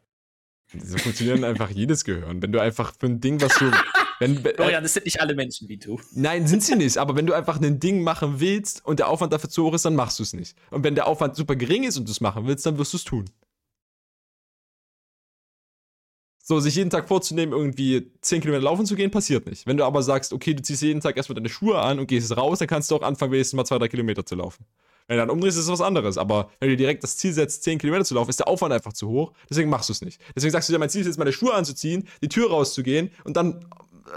So funktionieren einfach jedes Gehirn. Wenn du einfach für ein Ding, was du. (laughs) Wenn, äh, Florian, das sind nicht alle Menschen wie du. nein, sind sie nicht, aber wenn du einfach ein Ding machen willst und der Aufwand dafür zu hoch ist, dann machst du es nicht. Und wenn der Aufwand super gering ist und du es machen willst, dann wirst du es tun. So, sich jeden Tag vorzunehmen, irgendwie 10 Kilometer laufen zu gehen, passiert nicht. Wenn du aber sagst, okay, du ziehst jeden Tag erstmal deine Schuhe an und gehst raus, dann kannst du auch anfangen, wenigstens mal 2, 3 Kilometer zu laufen. Wenn du dann umdrehst, ist es was anderes. Aber wenn du dir direkt das Ziel setzt, 10 Kilometer zu laufen, ist der Aufwand einfach zu hoch. Deswegen machst du es nicht. Deswegen sagst du dir, mein Ziel ist jetzt, meine Schuhe anzuziehen, die Tür rauszugehen und dann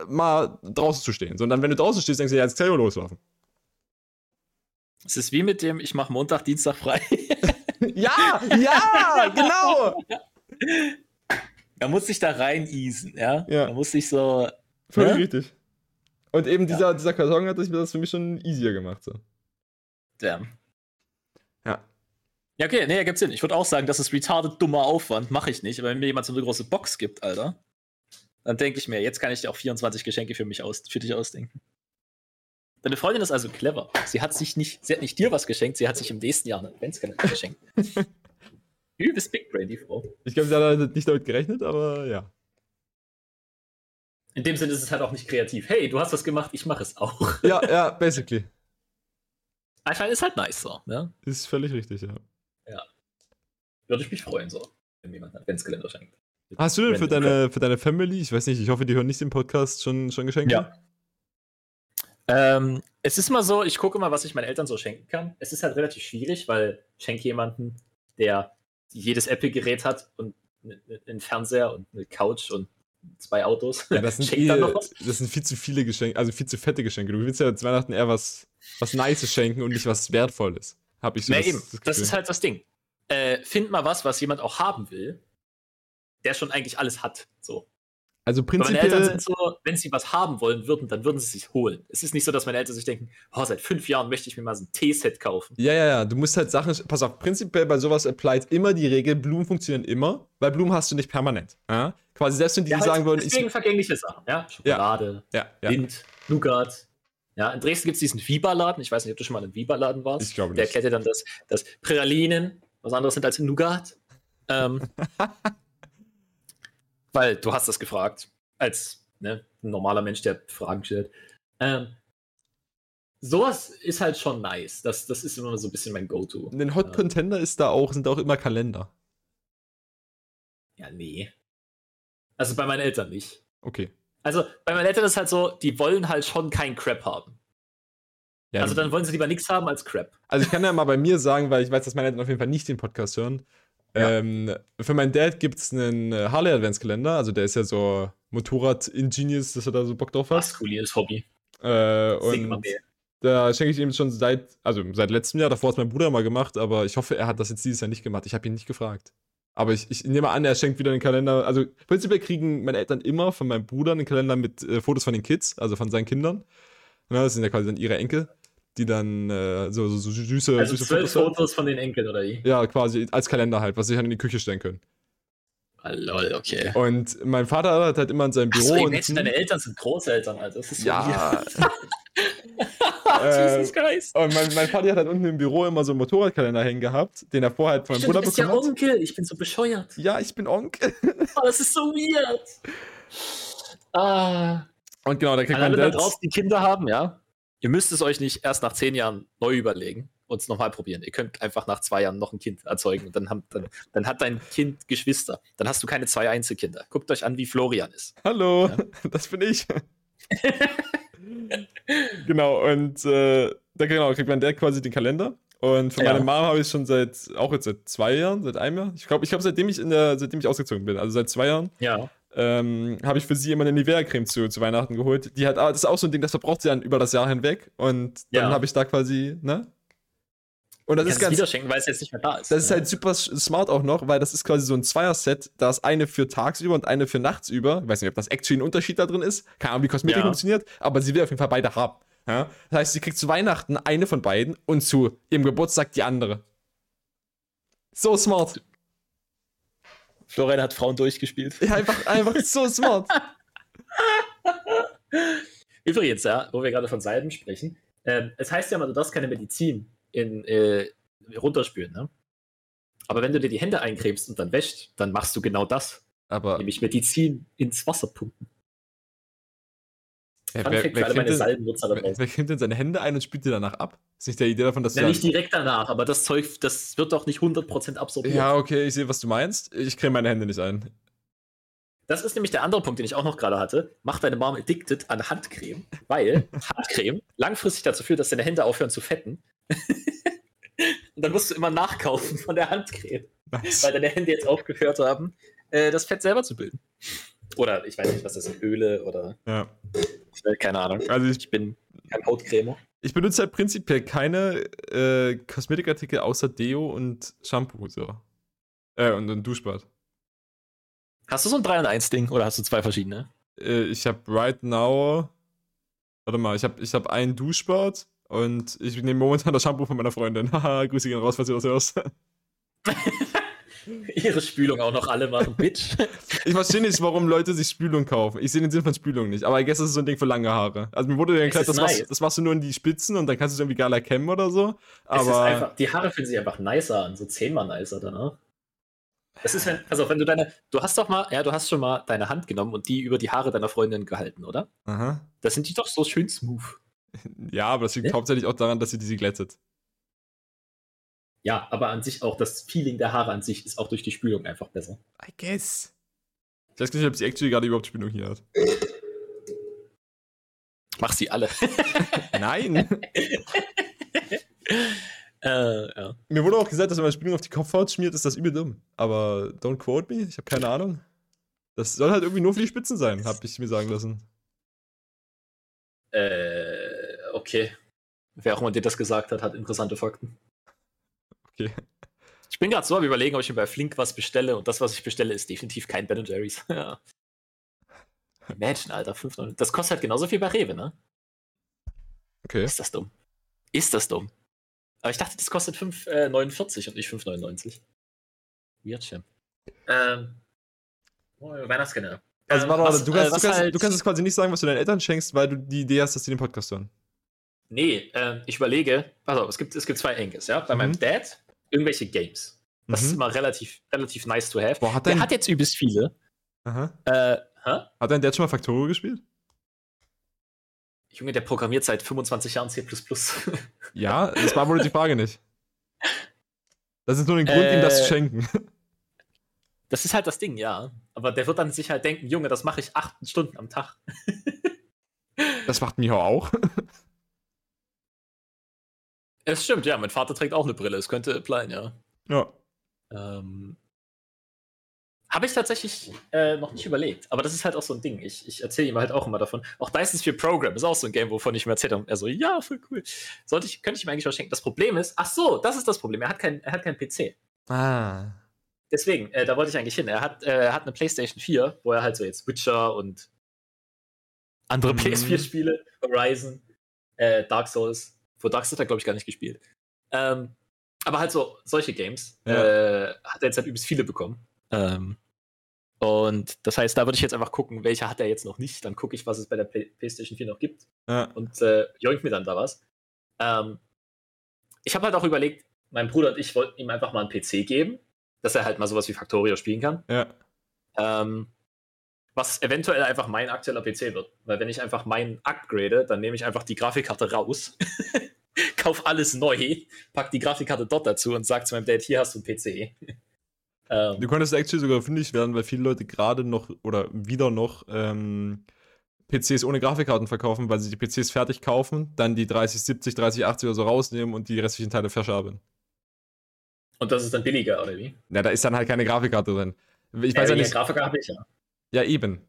mal draußen zu stehen. Sondern wenn du draußen stehst, denkst du ja, jetzt auch loslaufen. Es ist wie mit dem, ich mache Montag, Dienstag frei. (laughs) ja, ja, genau. Man muss sich da rein easen, ja? Ja. Man muss sich so. Völlig Ne? richtig. Und eben dieser, dieser Karton hat sich das für mich schon easier gemacht. So. Damn. Ja. Ja, okay, nee, ergibt Sinn. Ich würde auch sagen, das ist retarded dummer Aufwand. Mache ich nicht. Aber wenn mir jemand so eine große Box gibt, Alter, dann denke ich mir, jetzt kann ich dir auch 24 Geschenke für mich aus, für dich ausdenken. Deine Freundin ist also clever. Sie hat sich nicht, sie hat nicht dir was geschenkt, sie hat sich im nächsten Jahr einen Adventskalender geschenkt. (laughs) Übelst Big Brain, die Frau. Ich glaube, sie hat halt nicht damit gerechnet, aber ja. In dem Sinne ist es halt auch nicht kreativ. Hey, du hast was gemacht, ich mache es auch. (laughs) Ja, ja, basically. Einfach ist halt nice so, ne? Ist völlig richtig, ja. Würde ich mich freuen, so, wenn jemand einen Adventskalender schenkt. Hast du denn für deine, für deine Family, ich weiß nicht, ich hoffe, die hören nicht den Podcast, schon, schon Geschenke? Ja. Ähm, es ist mal so, ich gucke mal, was ich meinen Eltern so schenken kann. Es ist halt relativ schwierig, weil ich schenke jemanden, der jedes Apple-Gerät hat und ne- ne- einen Fernseher und eine Couch und zwei Autos. Ja, das (laughs) sind, eh, das sind viel zu viele Geschenke, also viel zu fette Geschenke. Du willst ja zu Weihnachten eher was, was Nices schenken und nicht was Wertvolles. Hab ich so Nee, das, eben. das Das ist halt das Ding. Äh, find mal was, was jemand auch haben will, der schon eigentlich alles hat. So. Also Aber meine Eltern prinzipiell, sind so, wenn sie was haben wollen würden, dann würden sie es sich holen. Es ist nicht so, dass meine Eltern sich denken, oh, seit fünf Jahren möchte ich mir mal so ein Teeset kaufen. ja, ja, ja, du musst halt Sachen, pass auf, prinzipiell bei sowas applied immer die Regel, Blumen funktionieren immer, weil Blumen hast du nicht permanent. Ja? Quasi selbst wenn die Ja, halt sagen würden, ich, deswegen vergängliche Sachen, ja. Schokolade, ja, ja, Wind, Nougat. Ja, in Dresden gibt es diesen Viba-Laden. Ich weiß nicht, ob du schon mal in einem Viba-Laden warst. Ich glaube Der nicht. erklärt dir dann, dass, dass Pralinen was anderes sind als Nougat. Ähm, (laughs) weil du hast das gefragt. Als ne, ein normaler Mensch, der Fragen stellt. Ähm, sowas ist halt schon nice. Das, das ist immer so ein bisschen mein Go-To. ein Hot Ja. Contender ist da auch, sind auch immer Kalender. Ja, nee. Also bei meinen Eltern nicht. Okay. Also bei meinen Eltern ist halt so, die wollen halt schon kein Crap haben. Ja, also dann wollen sie lieber nichts haben als Crap. Also ich kann ja mal bei mir sagen, weil ich weiß, dass meine Eltern auf jeden Fall nicht den Podcast hören. Ja. Ähm, für meinen Dad gibt es einen äh, Harley Adventskalender, also der ist ja so Motorrad-Ingenious, dass er da so Bock drauf hat. Maskulines Hobby. Äh, und da schenke ich ihm schon seit, also seit letztem Jahr, davor hat es mein Bruder mal gemacht, aber ich hoffe, er hat das jetzt dieses Jahr nicht gemacht. Ich habe ihn nicht gefragt. Aber ich, ich nehme an, er schenkt wieder einen Kalender. Also prinzipiell kriegen meine Eltern immer von meinem Bruder einen Kalender mit äh, Fotos von den Kids, also von seinen Kindern. Na, das sind ja quasi dann ihre Enkel, die dann äh, so, so, so süße, Also süße zwölf Fotos. Fotos von den Enkeln oder wie? Ja, quasi als Kalender halt, was sie halt in die Küche stellen können. Ah, lol, okay. Und mein Vater hat halt immer in seinem Ach Büro. so, ey, unten- Mädchen, deine Eltern sind Großeltern, Alter. Das ist so ja. weird. (laughs) (laughs) Jesus Christ. Und mein, mein Vater hat halt unten im Büro immer so einen Motorradkalender hängen gehabt, den er vorher halt von meinem Stimmt, du Bruder bist ja bekommen hat. Onkel. Ich bin so bescheuert. Ja, ich bin Onkel. Oh, das ist so weird. (laughs) Ah. Und genau, da kriegt An mein alle da Dad. draußen, die Kinder haben, ja. Ihr müsst es euch nicht erst nach zehn Jahren neu überlegen und es nochmal probieren. Ihr könnt einfach nach zwei Jahren noch ein Kind erzeugen und dann, haben, dann, dann hat dein Kind Geschwister. Dann hast du keine zwei Einzelkinder. Guckt euch an, wie Florian ist. Hallo, Ja. (laughs) das bin ich. (laughs) genau, und äh, da genau, kriegt mein Dad quasi den Kalender. Und von Ja. meiner Mom habe ich schon seit, auch jetzt seit zwei Jahren, seit einem Jahr. Ich glaube, ich glaub, seitdem ich in der, seitdem ich ausgezogen bin, also seit zwei Jahren, Ja. Ähm, habe ich für sie immer eine Nivea-Creme zu, zu Weihnachten geholt. Die hat, ah, das ist auch so ein Ding, das verbraucht sie dann über das Jahr hinweg. Und dann Ja. habe ich da quasi, ne? Und das ist ganz, wieder schenken, weil es jetzt nicht mehr da ist. das ist halt super smart auch noch, weil das ist quasi so ein Zweier-Set. Da ist eine für tagsüber und eine für nachtsüber. Ich weiß nicht, ob das actually ein Unterschied da drin ist. Keine Ahnung, wie Kosmetik Ja. funktioniert, aber sie will auf jeden Fall beide haben. Ja? Das heißt, sie kriegt zu Weihnachten eine von beiden und zu ihrem Geburtstag die andere. So smart. Florian hat Frauen durchgespielt. Ja, einfach, einfach so smart. (laughs) Übrigens, ja, wo wir gerade von Salben sprechen, ähm, es heißt ja mal, du darfst keine Medizin in, äh, runterspülen, ne? Aber wenn du dir die Hände eincremst und dann wäscht, dann machst du genau das. Aber Nämlich Medizin ins Wasser pumpen. Wer, Fun wer, Fact für wer, alle kennt meine denn, Salbennutzer da wer, draußen. wer denn seine Hände ein und spült die danach ab? Ist nicht der Idee davon, dass du Ja, nicht direkt danach, aber das Zeug, das wird doch nicht 100% absorbiert. Ja, okay, ich sehe, was du meinst. Ich creme meine Hände nicht ein. Das ist nämlich der andere Punkt, den ich auch noch gerade hatte. Mach deine Mom addicted an Handcreme, weil (laughs) Handcreme langfristig dazu führt, dass deine Hände aufhören zu fetten. (laughs) Und dann musst du immer nachkaufen von der Handcreme, Nice. weil deine Hände jetzt aufgehört haben, äh, das Fett selber zu bilden. Oder ich weiß nicht, was das sind, Öle oder Ja. Keine Ahnung. Also ich Ich bin kein Hautcremer. Ich benutze halt prinzipiell keine äh, Kosmetikartikel außer Deo und Shampoo. So. Äh, und ein Duschbad. Hast du so ein 3 in 1 Ding oder hast du zwei verschiedene? Äh, ich habe right now. Warte mal, ich habe ich hab ein Duschbad und ich nehme momentan das Shampoo von meiner Freundin. (laughs) Haha, Grüße gehen raus, falls du das hörst. (laughs) (laughs) Ihre Spülung auch noch alle machen, Bitch. Ich verstehe nicht, warum Leute sich Spülung kaufen. Ich sehe den Sinn von Spülung nicht. Aber I guess das ist so ein Ding für lange Haare. Also mir wurde ja ist das machst, nice. das machst du nur in die Spitzen und dann kannst du es irgendwie geiler kämmen oder so. Es ist Aber einfach, die Haare fühlen sich einfach nicer an, so zehnmal nicer danach. Das ist, wenn, also wenn du deine, du hast doch mal, ja, du hast schon mal deine Hand genommen und die über die Haare deiner Freundin gehalten, oder? aha. Da sind die doch so schön smooth. Ja, aber das liegt Ja? hauptsächlich auch daran, dass sie diese glättet. Ja, aber an sich auch das Feeling der Haare an sich ist auch durch die Spülung einfach besser. I guess. Ich weiß gar nicht, ob sie actually gerade überhaupt Spülung hier hat. Mach sie alle. (laughs) Nein. (laughs) äh, ja. Mir wurde auch gesagt, dass wenn man Spülung auf die Kopfhaut schmiert, ist das übel dumm. Aber don't quote me, ich habe keine Ahnung. Das soll halt irgendwie nur für die Spitzen sein, habe ich mir sagen lassen. Äh, okay. Wer auch immer dir das gesagt hat, hat interessante Fakten. Okay. Ich bin gerade so am überlegen, ob ich mir bei Flink was bestelle und das, was ich bestelle, ist definitiv kein Ben Jerry's. (laughs) ja. Imagine, Alter, 5,99. Das kostet halt genauso viel bei Rewe, ne? Okay. Ist das dumm? Ist das dumm? Aber ich dachte, das kostet 5,49 und nicht 5,99. Weird. Ähm. Oh. Also Ähm, warte, warte, was, du, äh, kannst, was du, kannst, halt- du kannst es quasi nicht sagen, was du deinen Eltern schenkst, weil du die Idee hast, dass die den Podcast hören. Nee, ähm, ich überlege, also es gibt, es gibt zwei Enkes, ja. Bei Mhm. meinem Dad irgendwelche Games. Das ist Mhm. immer relativ, relativ nice to have. Boah, hat Der hat jetzt übelst viele. Äh, hat dein Dad schon mal Factorio gespielt? Junge, der programmiert seit 25 Jahren C. (laughs) Ja, das beantwortet die Frage nicht. Das ist nur ein Grund, ihm das zu Äh, schenken. (laughs) Das ist halt das Ding, ja. Aber der wird dann sich halt denken, Junge, das mache ich acht Stunden am Tag. Das macht Miho auch. (laughs) Es stimmt, ja, mein Vater trägt auch eine Brille. Es könnte apply, ja. Ja. Ähm, Habe ich tatsächlich äh, noch nicht überlegt. Aber das ist halt auch so ein Ding. Ich, ich erzähle ihm halt auch immer davon. Auch Dice ist für Program. Ist auch so ein Game, wovon ich ihm erzählt habe. Er so, ja, voll cool. Sollte ich, könnte ich ihm eigentlich was schenken. Das Problem ist, ach so, das ist das Problem. Er hat keinen er hat keinen PC. Ah. Deswegen, äh, da wollte ich eigentlich hin. Er hat, äh, hat eine PlayStation 4, wo er halt so jetzt Witcher und andere Mhm. PS4-Spiele, Horizon, äh, Dark Souls. Vor Dark Souls hat er, glaube ich, gar nicht gespielt. Ähm, aber halt so solche Games Ja. äh, hat er jetzt halt übelst viele bekommen. Ähm, Und das heißt, da würde ich jetzt einfach gucken, welcher hat er jetzt noch nicht. Dann gucke ich, was es bei der Play PlayStation 4 noch gibt. Ja. Und äh, joink mir dann da was. Ähm, ich habe halt auch überlegt, mein Bruder und ich wollten ihm einfach mal einen PC geben, dass er halt mal sowas wie Factorio spielen kann. Ja. Ähm, was eventuell einfach mein aktueller PC wird. Weil wenn ich einfach meinen upgrade, dann nehme ich einfach die Grafikkarte raus, (laughs) kauf alles neu, pack die Grafikkarte dort dazu und sag zu meinem Dad, hier hast du einen PC. (laughs) ähm, du konntest actually sogar fündig werden, weil viele Leute gerade noch oder wieder noch ähm, PCs ohne Grafikkarten verkaufen, weil sie die PCs fertig kaufen, dann die 3070, 3080 oder so rausnehmen und die restlichen Teile verschaben. Und das ist dann billiger, oder wie? Ja, da ist dann halt keine Grafikkarte drin. Ich weiß ja, ja nicht. Grafiker habe ich ja. Ja, eben.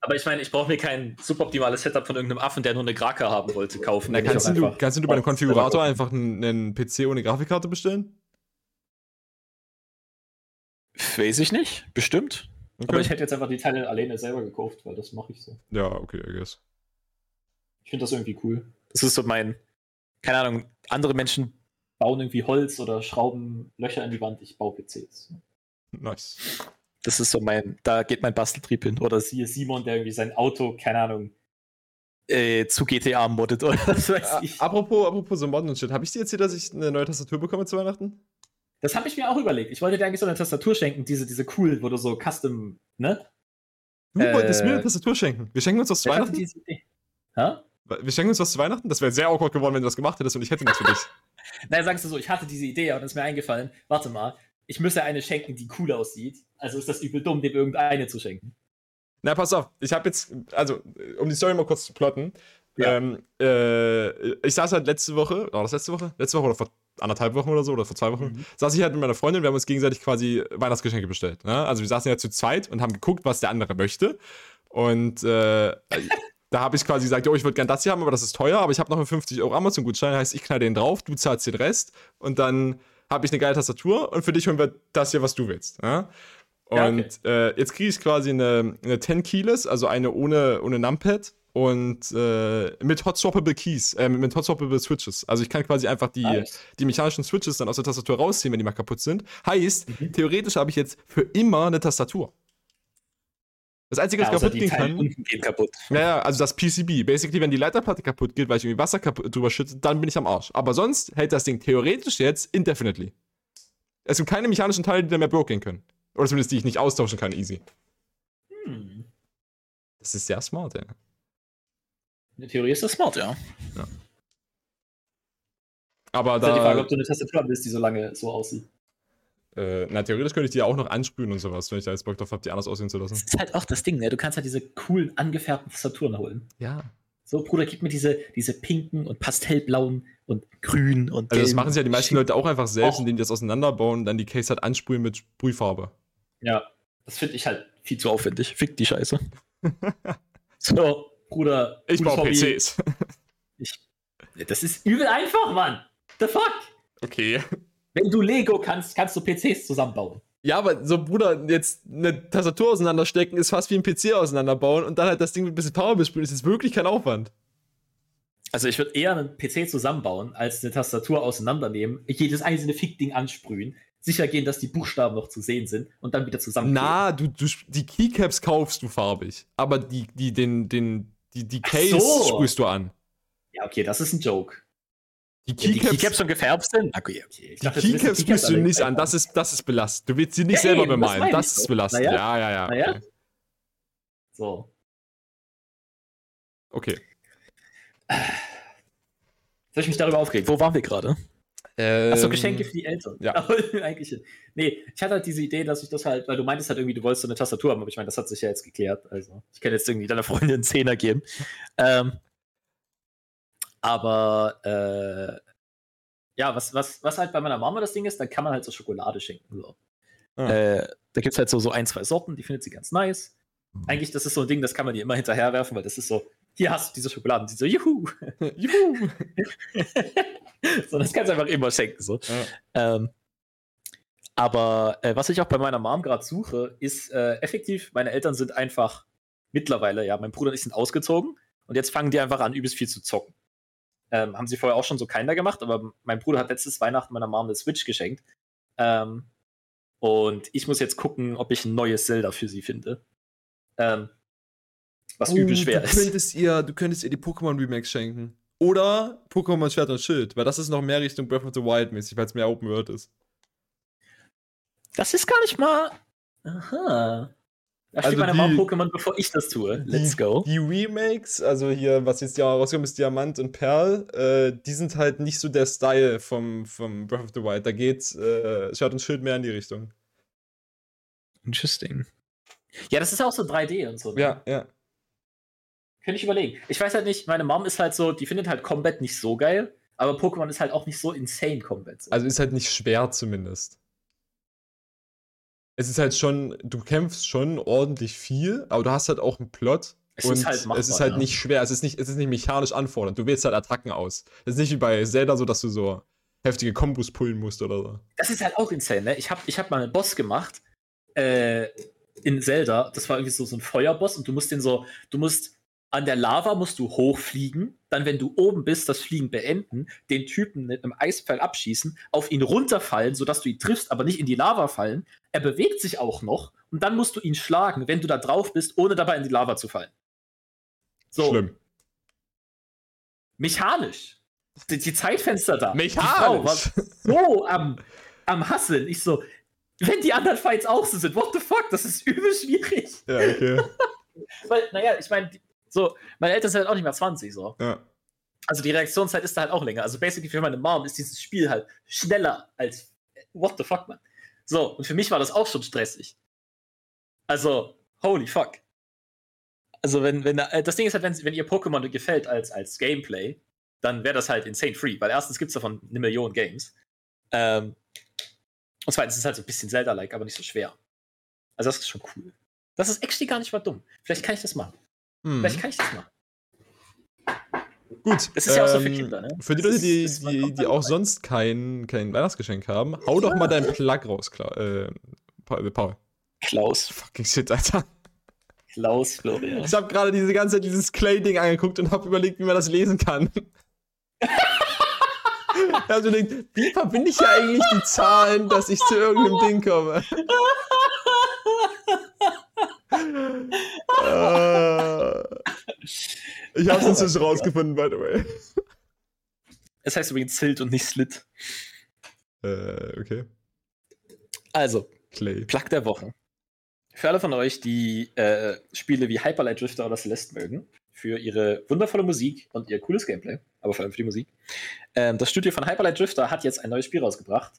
Aber ich meine, ich brauche mir kein suboptimales Setup von irgendeinem Affen, der nur eine Graka haben wollte, kaufen. Na, kannst, du, kannst du bei einem Konfigurator einfach einen, einen PC ohne Grafikkarte bestellen? Weiß ich nicht, bestimmt. Okay. Aber ich hätte jetzt einfach die Teile alleine selber gekauft, weil das mache ich so. Ja, okay, I guess. Ich finde das irgendwie cool. Das ist so mein, keine Ahnung, andere Menschen bauen irgendwie Holz oder schrauben Löcher in die Wand, ich baue PCs. Nice. Das ist so mein, da geht mein Basteltrieb hin. Oder siehe Simon, der irgendwie sein Auto, keine Ahnung, äh, zu GTA moddet oder (laughs) was weiß ich. Apropos, apropos so Modden und Shit, habe ich dir erzählt, dass ich eine neue Tastatur bekomme zu Weihnachten? Das habe ich mir auch überlegt. Ich wollte dir eigentlich so eine Tastatur schenken, diese, diese cool, wo du so Custom, ne? Du äh, wolltest mir eine Tastatur schenken. Wir schenken uns was zu Weihnachten? Diese. Ha? Wir schenken uns was zu Weihnachten? Das wäre sehr awkward geworden, wenn du das gemacht hättest und ich hätte das für dich. (laughs) Nein, sagst du so, ich hatte diese Idee und ist mir eingefallen. Warte mal, ich müsse eine schenken, die cool aussieht. Also ist das übel dumm, dem irgendeine zu schenken. Na, pass auf, ich habe jetzt, also, um die Story mal kurz zu plotten. Ja. Ähm, äh, ich saß halt letzte Woche, war das letzte Woche? Letzte Woche oder vor anderthalb Wochen oder so, oder vor zwei Wochen, mhm. saß ich halt mit meiner Freundin, wir haben uns gegenseitig quasi Weihnachtsgeschenke bestellt. Ne? Also wir saßen ja zu zweit und haben geguckt, was der andere möchte. Und äh, (laughs) da habe ich quasi gesagt, oh, ich würde gern das hier haben, aber das ist teuer, aber ich habe noch einen 50 Euro Amazon-Gutschein, heißt, ich knall den drauf, du zahlst den Rest und dann habe ich eine geile Tastatur und für dich holen wir das hier, was du willst. Ja? Und ja, okay. äh, jetzt kriege ich quasi eine, eine 10 Keyless, also eine ohne, ohne Numpad und äh, mit Hot Swappable Keys, äh, mit Hot Swappable Switches. Also ich kann quasi einfach die, die mechanischen Switches dann aus der Tastatur rausziehen, wenn die mal kaputt sind. Heißt, mhm. theoretisch habe ich jetzt für immer eine Tastatur. Das Einzige, was ja, kaputt gehen kann. Gehen kaputt. Naja, also das PCB. Basically, wenn die Leiterplatte kaputt geht, weil ich irgendwie Wasser drüber schütte, dann bin ich am Arsch. Aber sonst hält das Ding theoretisch jetzt indefinitely. Es gibt keine mechanischen Teile, die da mehr broken können. Oder zumindest die ich nicht austauschen kann, easy. Hm. Das ist sehr smart, ja. In der Theorie ist das smart, ja. ja. Aber da. Ist ja die Frage, ob du eine Tastatur willst, die so lange so aussieht. Äh, na, theoretisch könnte ich die auch noch ansprühen und sowas, wenn ich da jetzt Bock drauf habe, die anders aussehen zu lassen. Das ist halt auch das Ding, ne? Du kannst halt diese coolen, angefärbten Tastaturen holen. Ja. So, Bruder, gib mir diese, diese pinken und pastellblauen und grün und Also, das machen sich ja die meisten Leute auch einfach selbst, indem die das auseinanderbauen und dann die Case halt ansprühen mit Sprühfarbe. Ja, das finde ich halt viel zu aufwendig. Fick die Scheiße. (laughs) so, Bruder. Ich baue Hobby. PCs. Ich, das ist übel einfach, Mann. The fuck? Okay. Wenn du Lego kannst, kannst du PCs zusammenbauen. Ja, aber so, Bruder, jetzt eine Tastatur auseinanderstecken ist fast wie ein PC auseinanderbauen und dann halt das Ding mit ein bisschen Power besprühen, ist jetzt wirklich kein Aufwand. Also ich würde eher einen PC zusammenbauen, als eine Tastatur auseinandernehmen, jedes einzelne Fick-Ding ansprühen, sicher gehen, dass die Buchstaben noch zu sehen sind und dann wieder zusammen. Na, du, du, die Keycaps kaufst du farbig, aber die, die, den, den, die, die Case so. sprühst du an. Ja, okay, das ist ein Joke. Die Keycaps, ja, die Keycaps schon gefärbt sind? Okay, okay. Ich dachte, die Keycaps sprühst du nicht an, das ist, das ist belastend. Du willst sie nicht ja, selber eben, bemalen, das, das ist belastend. Ja, ja, ja. ja, ja. Okay. So. Okay. Soll ich mich darüber aufregen? Wo waren wir gerade? Ähm, Achso, Geschenke für die Eltern. Ja. (laughs) eigentlich. Nee, ich hatte halt diese Idee, dass ich das halt, weil du meintest halt irgendwie, du wolltest so eine Tastatur haben, aber ich meine, das hat sich ja jetzt geklärt. Also, ich kann jetzt irgendwie deiner Freundin einen Zehner geben. Ähm, aber äh, ja, was, was, was halt bei meiner Mama das Ding ist, da kann man halt so Schokolade schenken. So. Ah. Äh, da gibt es halt so, so ein, zwei Sorten, die findet sie ganz nice. Mhm. Eigentlich, das ist so ein Ding, das kann man ihr immer hinterherwerfen, weil das ist so, hier hast du diese Schokolade. Und sie so, juhu. (laughs) juhu. (laughs) so, das kannst du einfach immer schenken. So. Ja. Ähm, aber äh, was ich auch bei meiner Mom gerade suche, ist äh, effektiv, meine Eltern sind einfach mittlerweile, ja, mein Bruder und ich sind ausgezogen und jetzt fangen die einfach an, übelst viel zu zocken. Ähm, haben sie vorher auch schon so keiner gemacht, aber mein Bruder hat letztes Weihnachten meiner Mom eine Switch geschenkt. Ähm, Und ich muss jetzt gucken, ob ich ein neues Zelda für sie finde. Ähm, was Oh, übel schwer du ist. könntest ihr, du könntest ihr die Pokémon Remakes schenken. Oder Pokémon Schwert und Schild, weil das ist noch mehr Richtung Breath of the Wild mäßig, weil es mehr Open World ist. Das ist gar nicht mal. Aha. Da steht Also meine Mom die- Pokémon, bevor ich das tue. Let's die, go. Die Remakes, also hier, was jetzt ja rausgekommen ist, Diamant und Perl, äh, die sind halt nicht so der Style vom, vom Breath of the Wild. Da geht äh, Schwert und Schild mehr in die Richtung. Interesting. Ja, das ist auch so 3D und so. ne? Ja, ja. Könnte ich überlegen. Ich weiß halt nicht, meine Mom ist halt so, die findet halt Combat nicht so geil, aber Pokémon ist halt auch nicht so insane Combat. So. Also ist halt nicht schwer zumindest. Es ist halt schon, du kämpfst schon ordentlich viel, aber du hast halt auch einen Plot. Es und ist halt machbar, es ist halt ja. nicht schwer, es ist nicht, es ist nicht mechanisch anfordernd. Du wählst halt Attacken aus. Es ist nicht wie bei Zelda so, dass du so heftige Kombos pullen musst oder so. Das ist halt auch insane, ne? Ich habe ich hab mal einen Boss gemacht äh, in Zelda. Das war irgendwie so, so ein Feuerboss und du musst den so, du musst an der Lava musst du hochfliegen, dann, wenn du oben bist, das Fliegen beenden, den Typen mit einem Eispfeil abschießen, auf ihn runterfallen, sodass du ihn triffst, aber nicht in die Lava fallen. Er bewegt sich auch noch und dann musst du ihn schlagen, wenn du da drauf bist, ohne dabei in die Lava zu fallen. So, Schlimm. mechanisch. Die, die Zeitfenster da. Mechanisch. so am, am Hasseln. Ich so, wenn die anderen Fights auch so sind, what the fuck, das ist übel schwierig. Ja, okay. (laughs) Weil, naja, ich meine, so, meine Eltern sind halt auch nicht mehr 20, so. Ja. Also die Reaktionszeit ist da halt auch länger. Also basically für meine Mom ist dieses Spiel halt schneller als, what the fuck, man. So, und für mich war das auch schon stressig. Also, holy fuck. Also, wenn, wenn, äh, das Ding ist halt, wenn, wenn ihr Pokémon gefällt als, als Gameplay, dann wäre das halt insane free, weil erstens gibt es davon eine Million Games. Ähm, und zweitens ist es halt so ein bisschen Zelda-like, aber nicht so schwer. Also, das ist schon cool. Das ist actually gar nicht mal dumm. Vielleicht kann ich das machen. Hm. Vielleicht kann ich das machen. Gut. Das ist ja auch so für ähm, Kinder, ne? Für die Leute, ist- die, man die, die auch rein. sonst kein, kein Weihnachtsgeschenk haben, hau doch mal deinen Plug raus, Kla äh, Paul. Paul. Klaus. Fucking shit, Alter. Klaus Florian. Ich habe gerade diese ganze Zeit dieses Clay-Ding angeguckt und habe überlegt, wie man das lesen kann. ich habe gedacht, wie verbinde ich ja eigentlich die Zahlen, dass ich zu irgendeinem Ding komme? Äh, ich habe es inzwischen rausgefunden, by the way. Es heißt übrigens Silt und nicht Slit. Äh, okay. Also, Clay. Plug der Woche. Für alle von euch, die äh, Spiele wie Hyperlight Drifter oder Celeste mögen, für ihre wundervolle Musik und ihr cooles Gameplay, aber vor allem für die Musik. Ähm, das Studio von Hyperlight Drifter hat jetzt ein neues Spiel rausgebracht.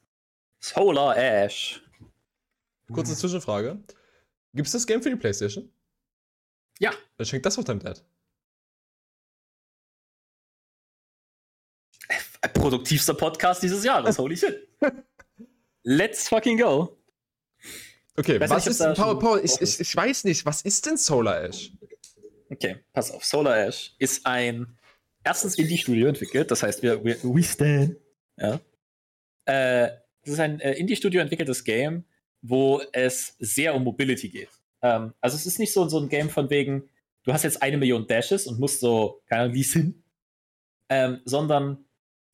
Solar Ash. Kurze Zwischenfrage. Gibt es das Game für die Playstation? Ja. Dann schenkt das doch deinem Dad. Äh, Produktivster Podcast dieses Jahres. (laughs) Holy shit. Let's fucking go. Okay, was nicht, ist Paul, Paul, ich, ich, ich weiß nicht, was ist denn Solar Ash? Okay, pass auf. Solar Ash ist ein erstens Indie-Studio entwickelt, das heißt, wir, wir we stand. Ja. Äh, das ist ein äh, Indie-Studio entwickeltes Game, wo es sehr um Mobility geht. Ähm, also es ist nicht so, so ein Game von wegen, du hast jetzt eine Million Dashes und musst so, keine Ahnung, wie hin, ähm, sondern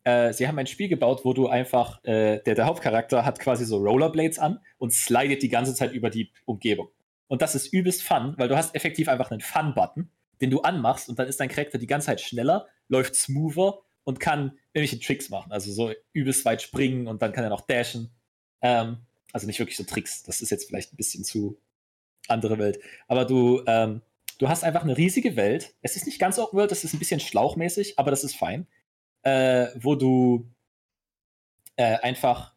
äh, sie haben ein Spiel gebaut, wo du einfach, äh, der, der Hauptcharakter hat quasi so Rollerblades an und slidet die ganze Zeit über die Umgebung. Und das ist übelst fun, weil du hast effektiv einfach einen Fun-Button, den du anmachst und dann ist dein Charakter die ganze Zeit schneller, läuft smoother und kann irgendwelche Tricks machen. Also so übelst weit springen und dann kann er noch dashen. Ähm, also nicht wirklich so Tricks. Das ist jetzt vielleicht ein bisschen zu andere Welt. Aber du, ähm, du hast einfach eine riesige Welt. Es ist nicht ganz Open World, das ist ein bisschen schlauchmäßig, aber das ist fein. Äh, wo du äh, einfach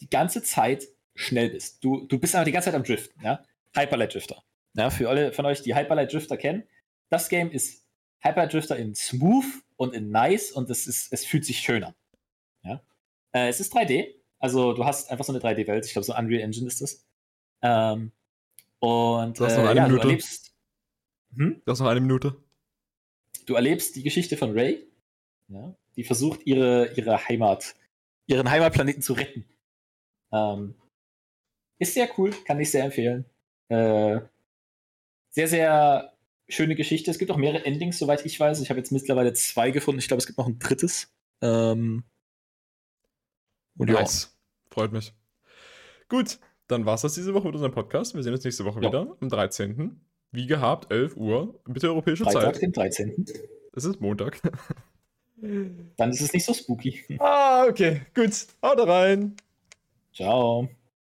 die ganze Zeit schnell bist. Du, du bist einfach die ganze Zeit am Driften, ja? Hyperlight Drifter. Ja, für alle von euch, die Hyperlight Drifter kennen, das Game ist Hyperlight Drifter in smooth und in nice und es, ist, es fühlt sich schöner. Ja? Äh, es ist 3D, also du hast einfach so eine 3D-Welt, ich glaube so Unreal Engine ist das. Ähm, und Du hast noch äh, eine ja, du erlebst, hm? Das ist noch eine Minute. du erlebst die Geschichte von Ray, ja, die versucht, ihre, ihre Heimat, ihren Heimatplaneten zu retten. Ähm, ist sehr cool, kann ich sehr empfehlen. Äh, sehr, sehr schöne Geschichte. Es gibt auch mehrere Endings, soweit ich weiß. Ich habe jetzt mittlerweile zwei gefunden. Ich glaube, es gibt noch ein drittes. Ähm, und ja. Nice. Freut mich. Gut. dann war es das diese Woche mit unserem Podcast. Wir sehen uns nächste Woche Ja. wieder am 13. Wie gehabt, 11 Uhr, bitte europäische Freitag, Zeit. den 13. Es ist Montag. Dann ist es nicht so spooky. ah, okay, gut. Haut rein. Ciao.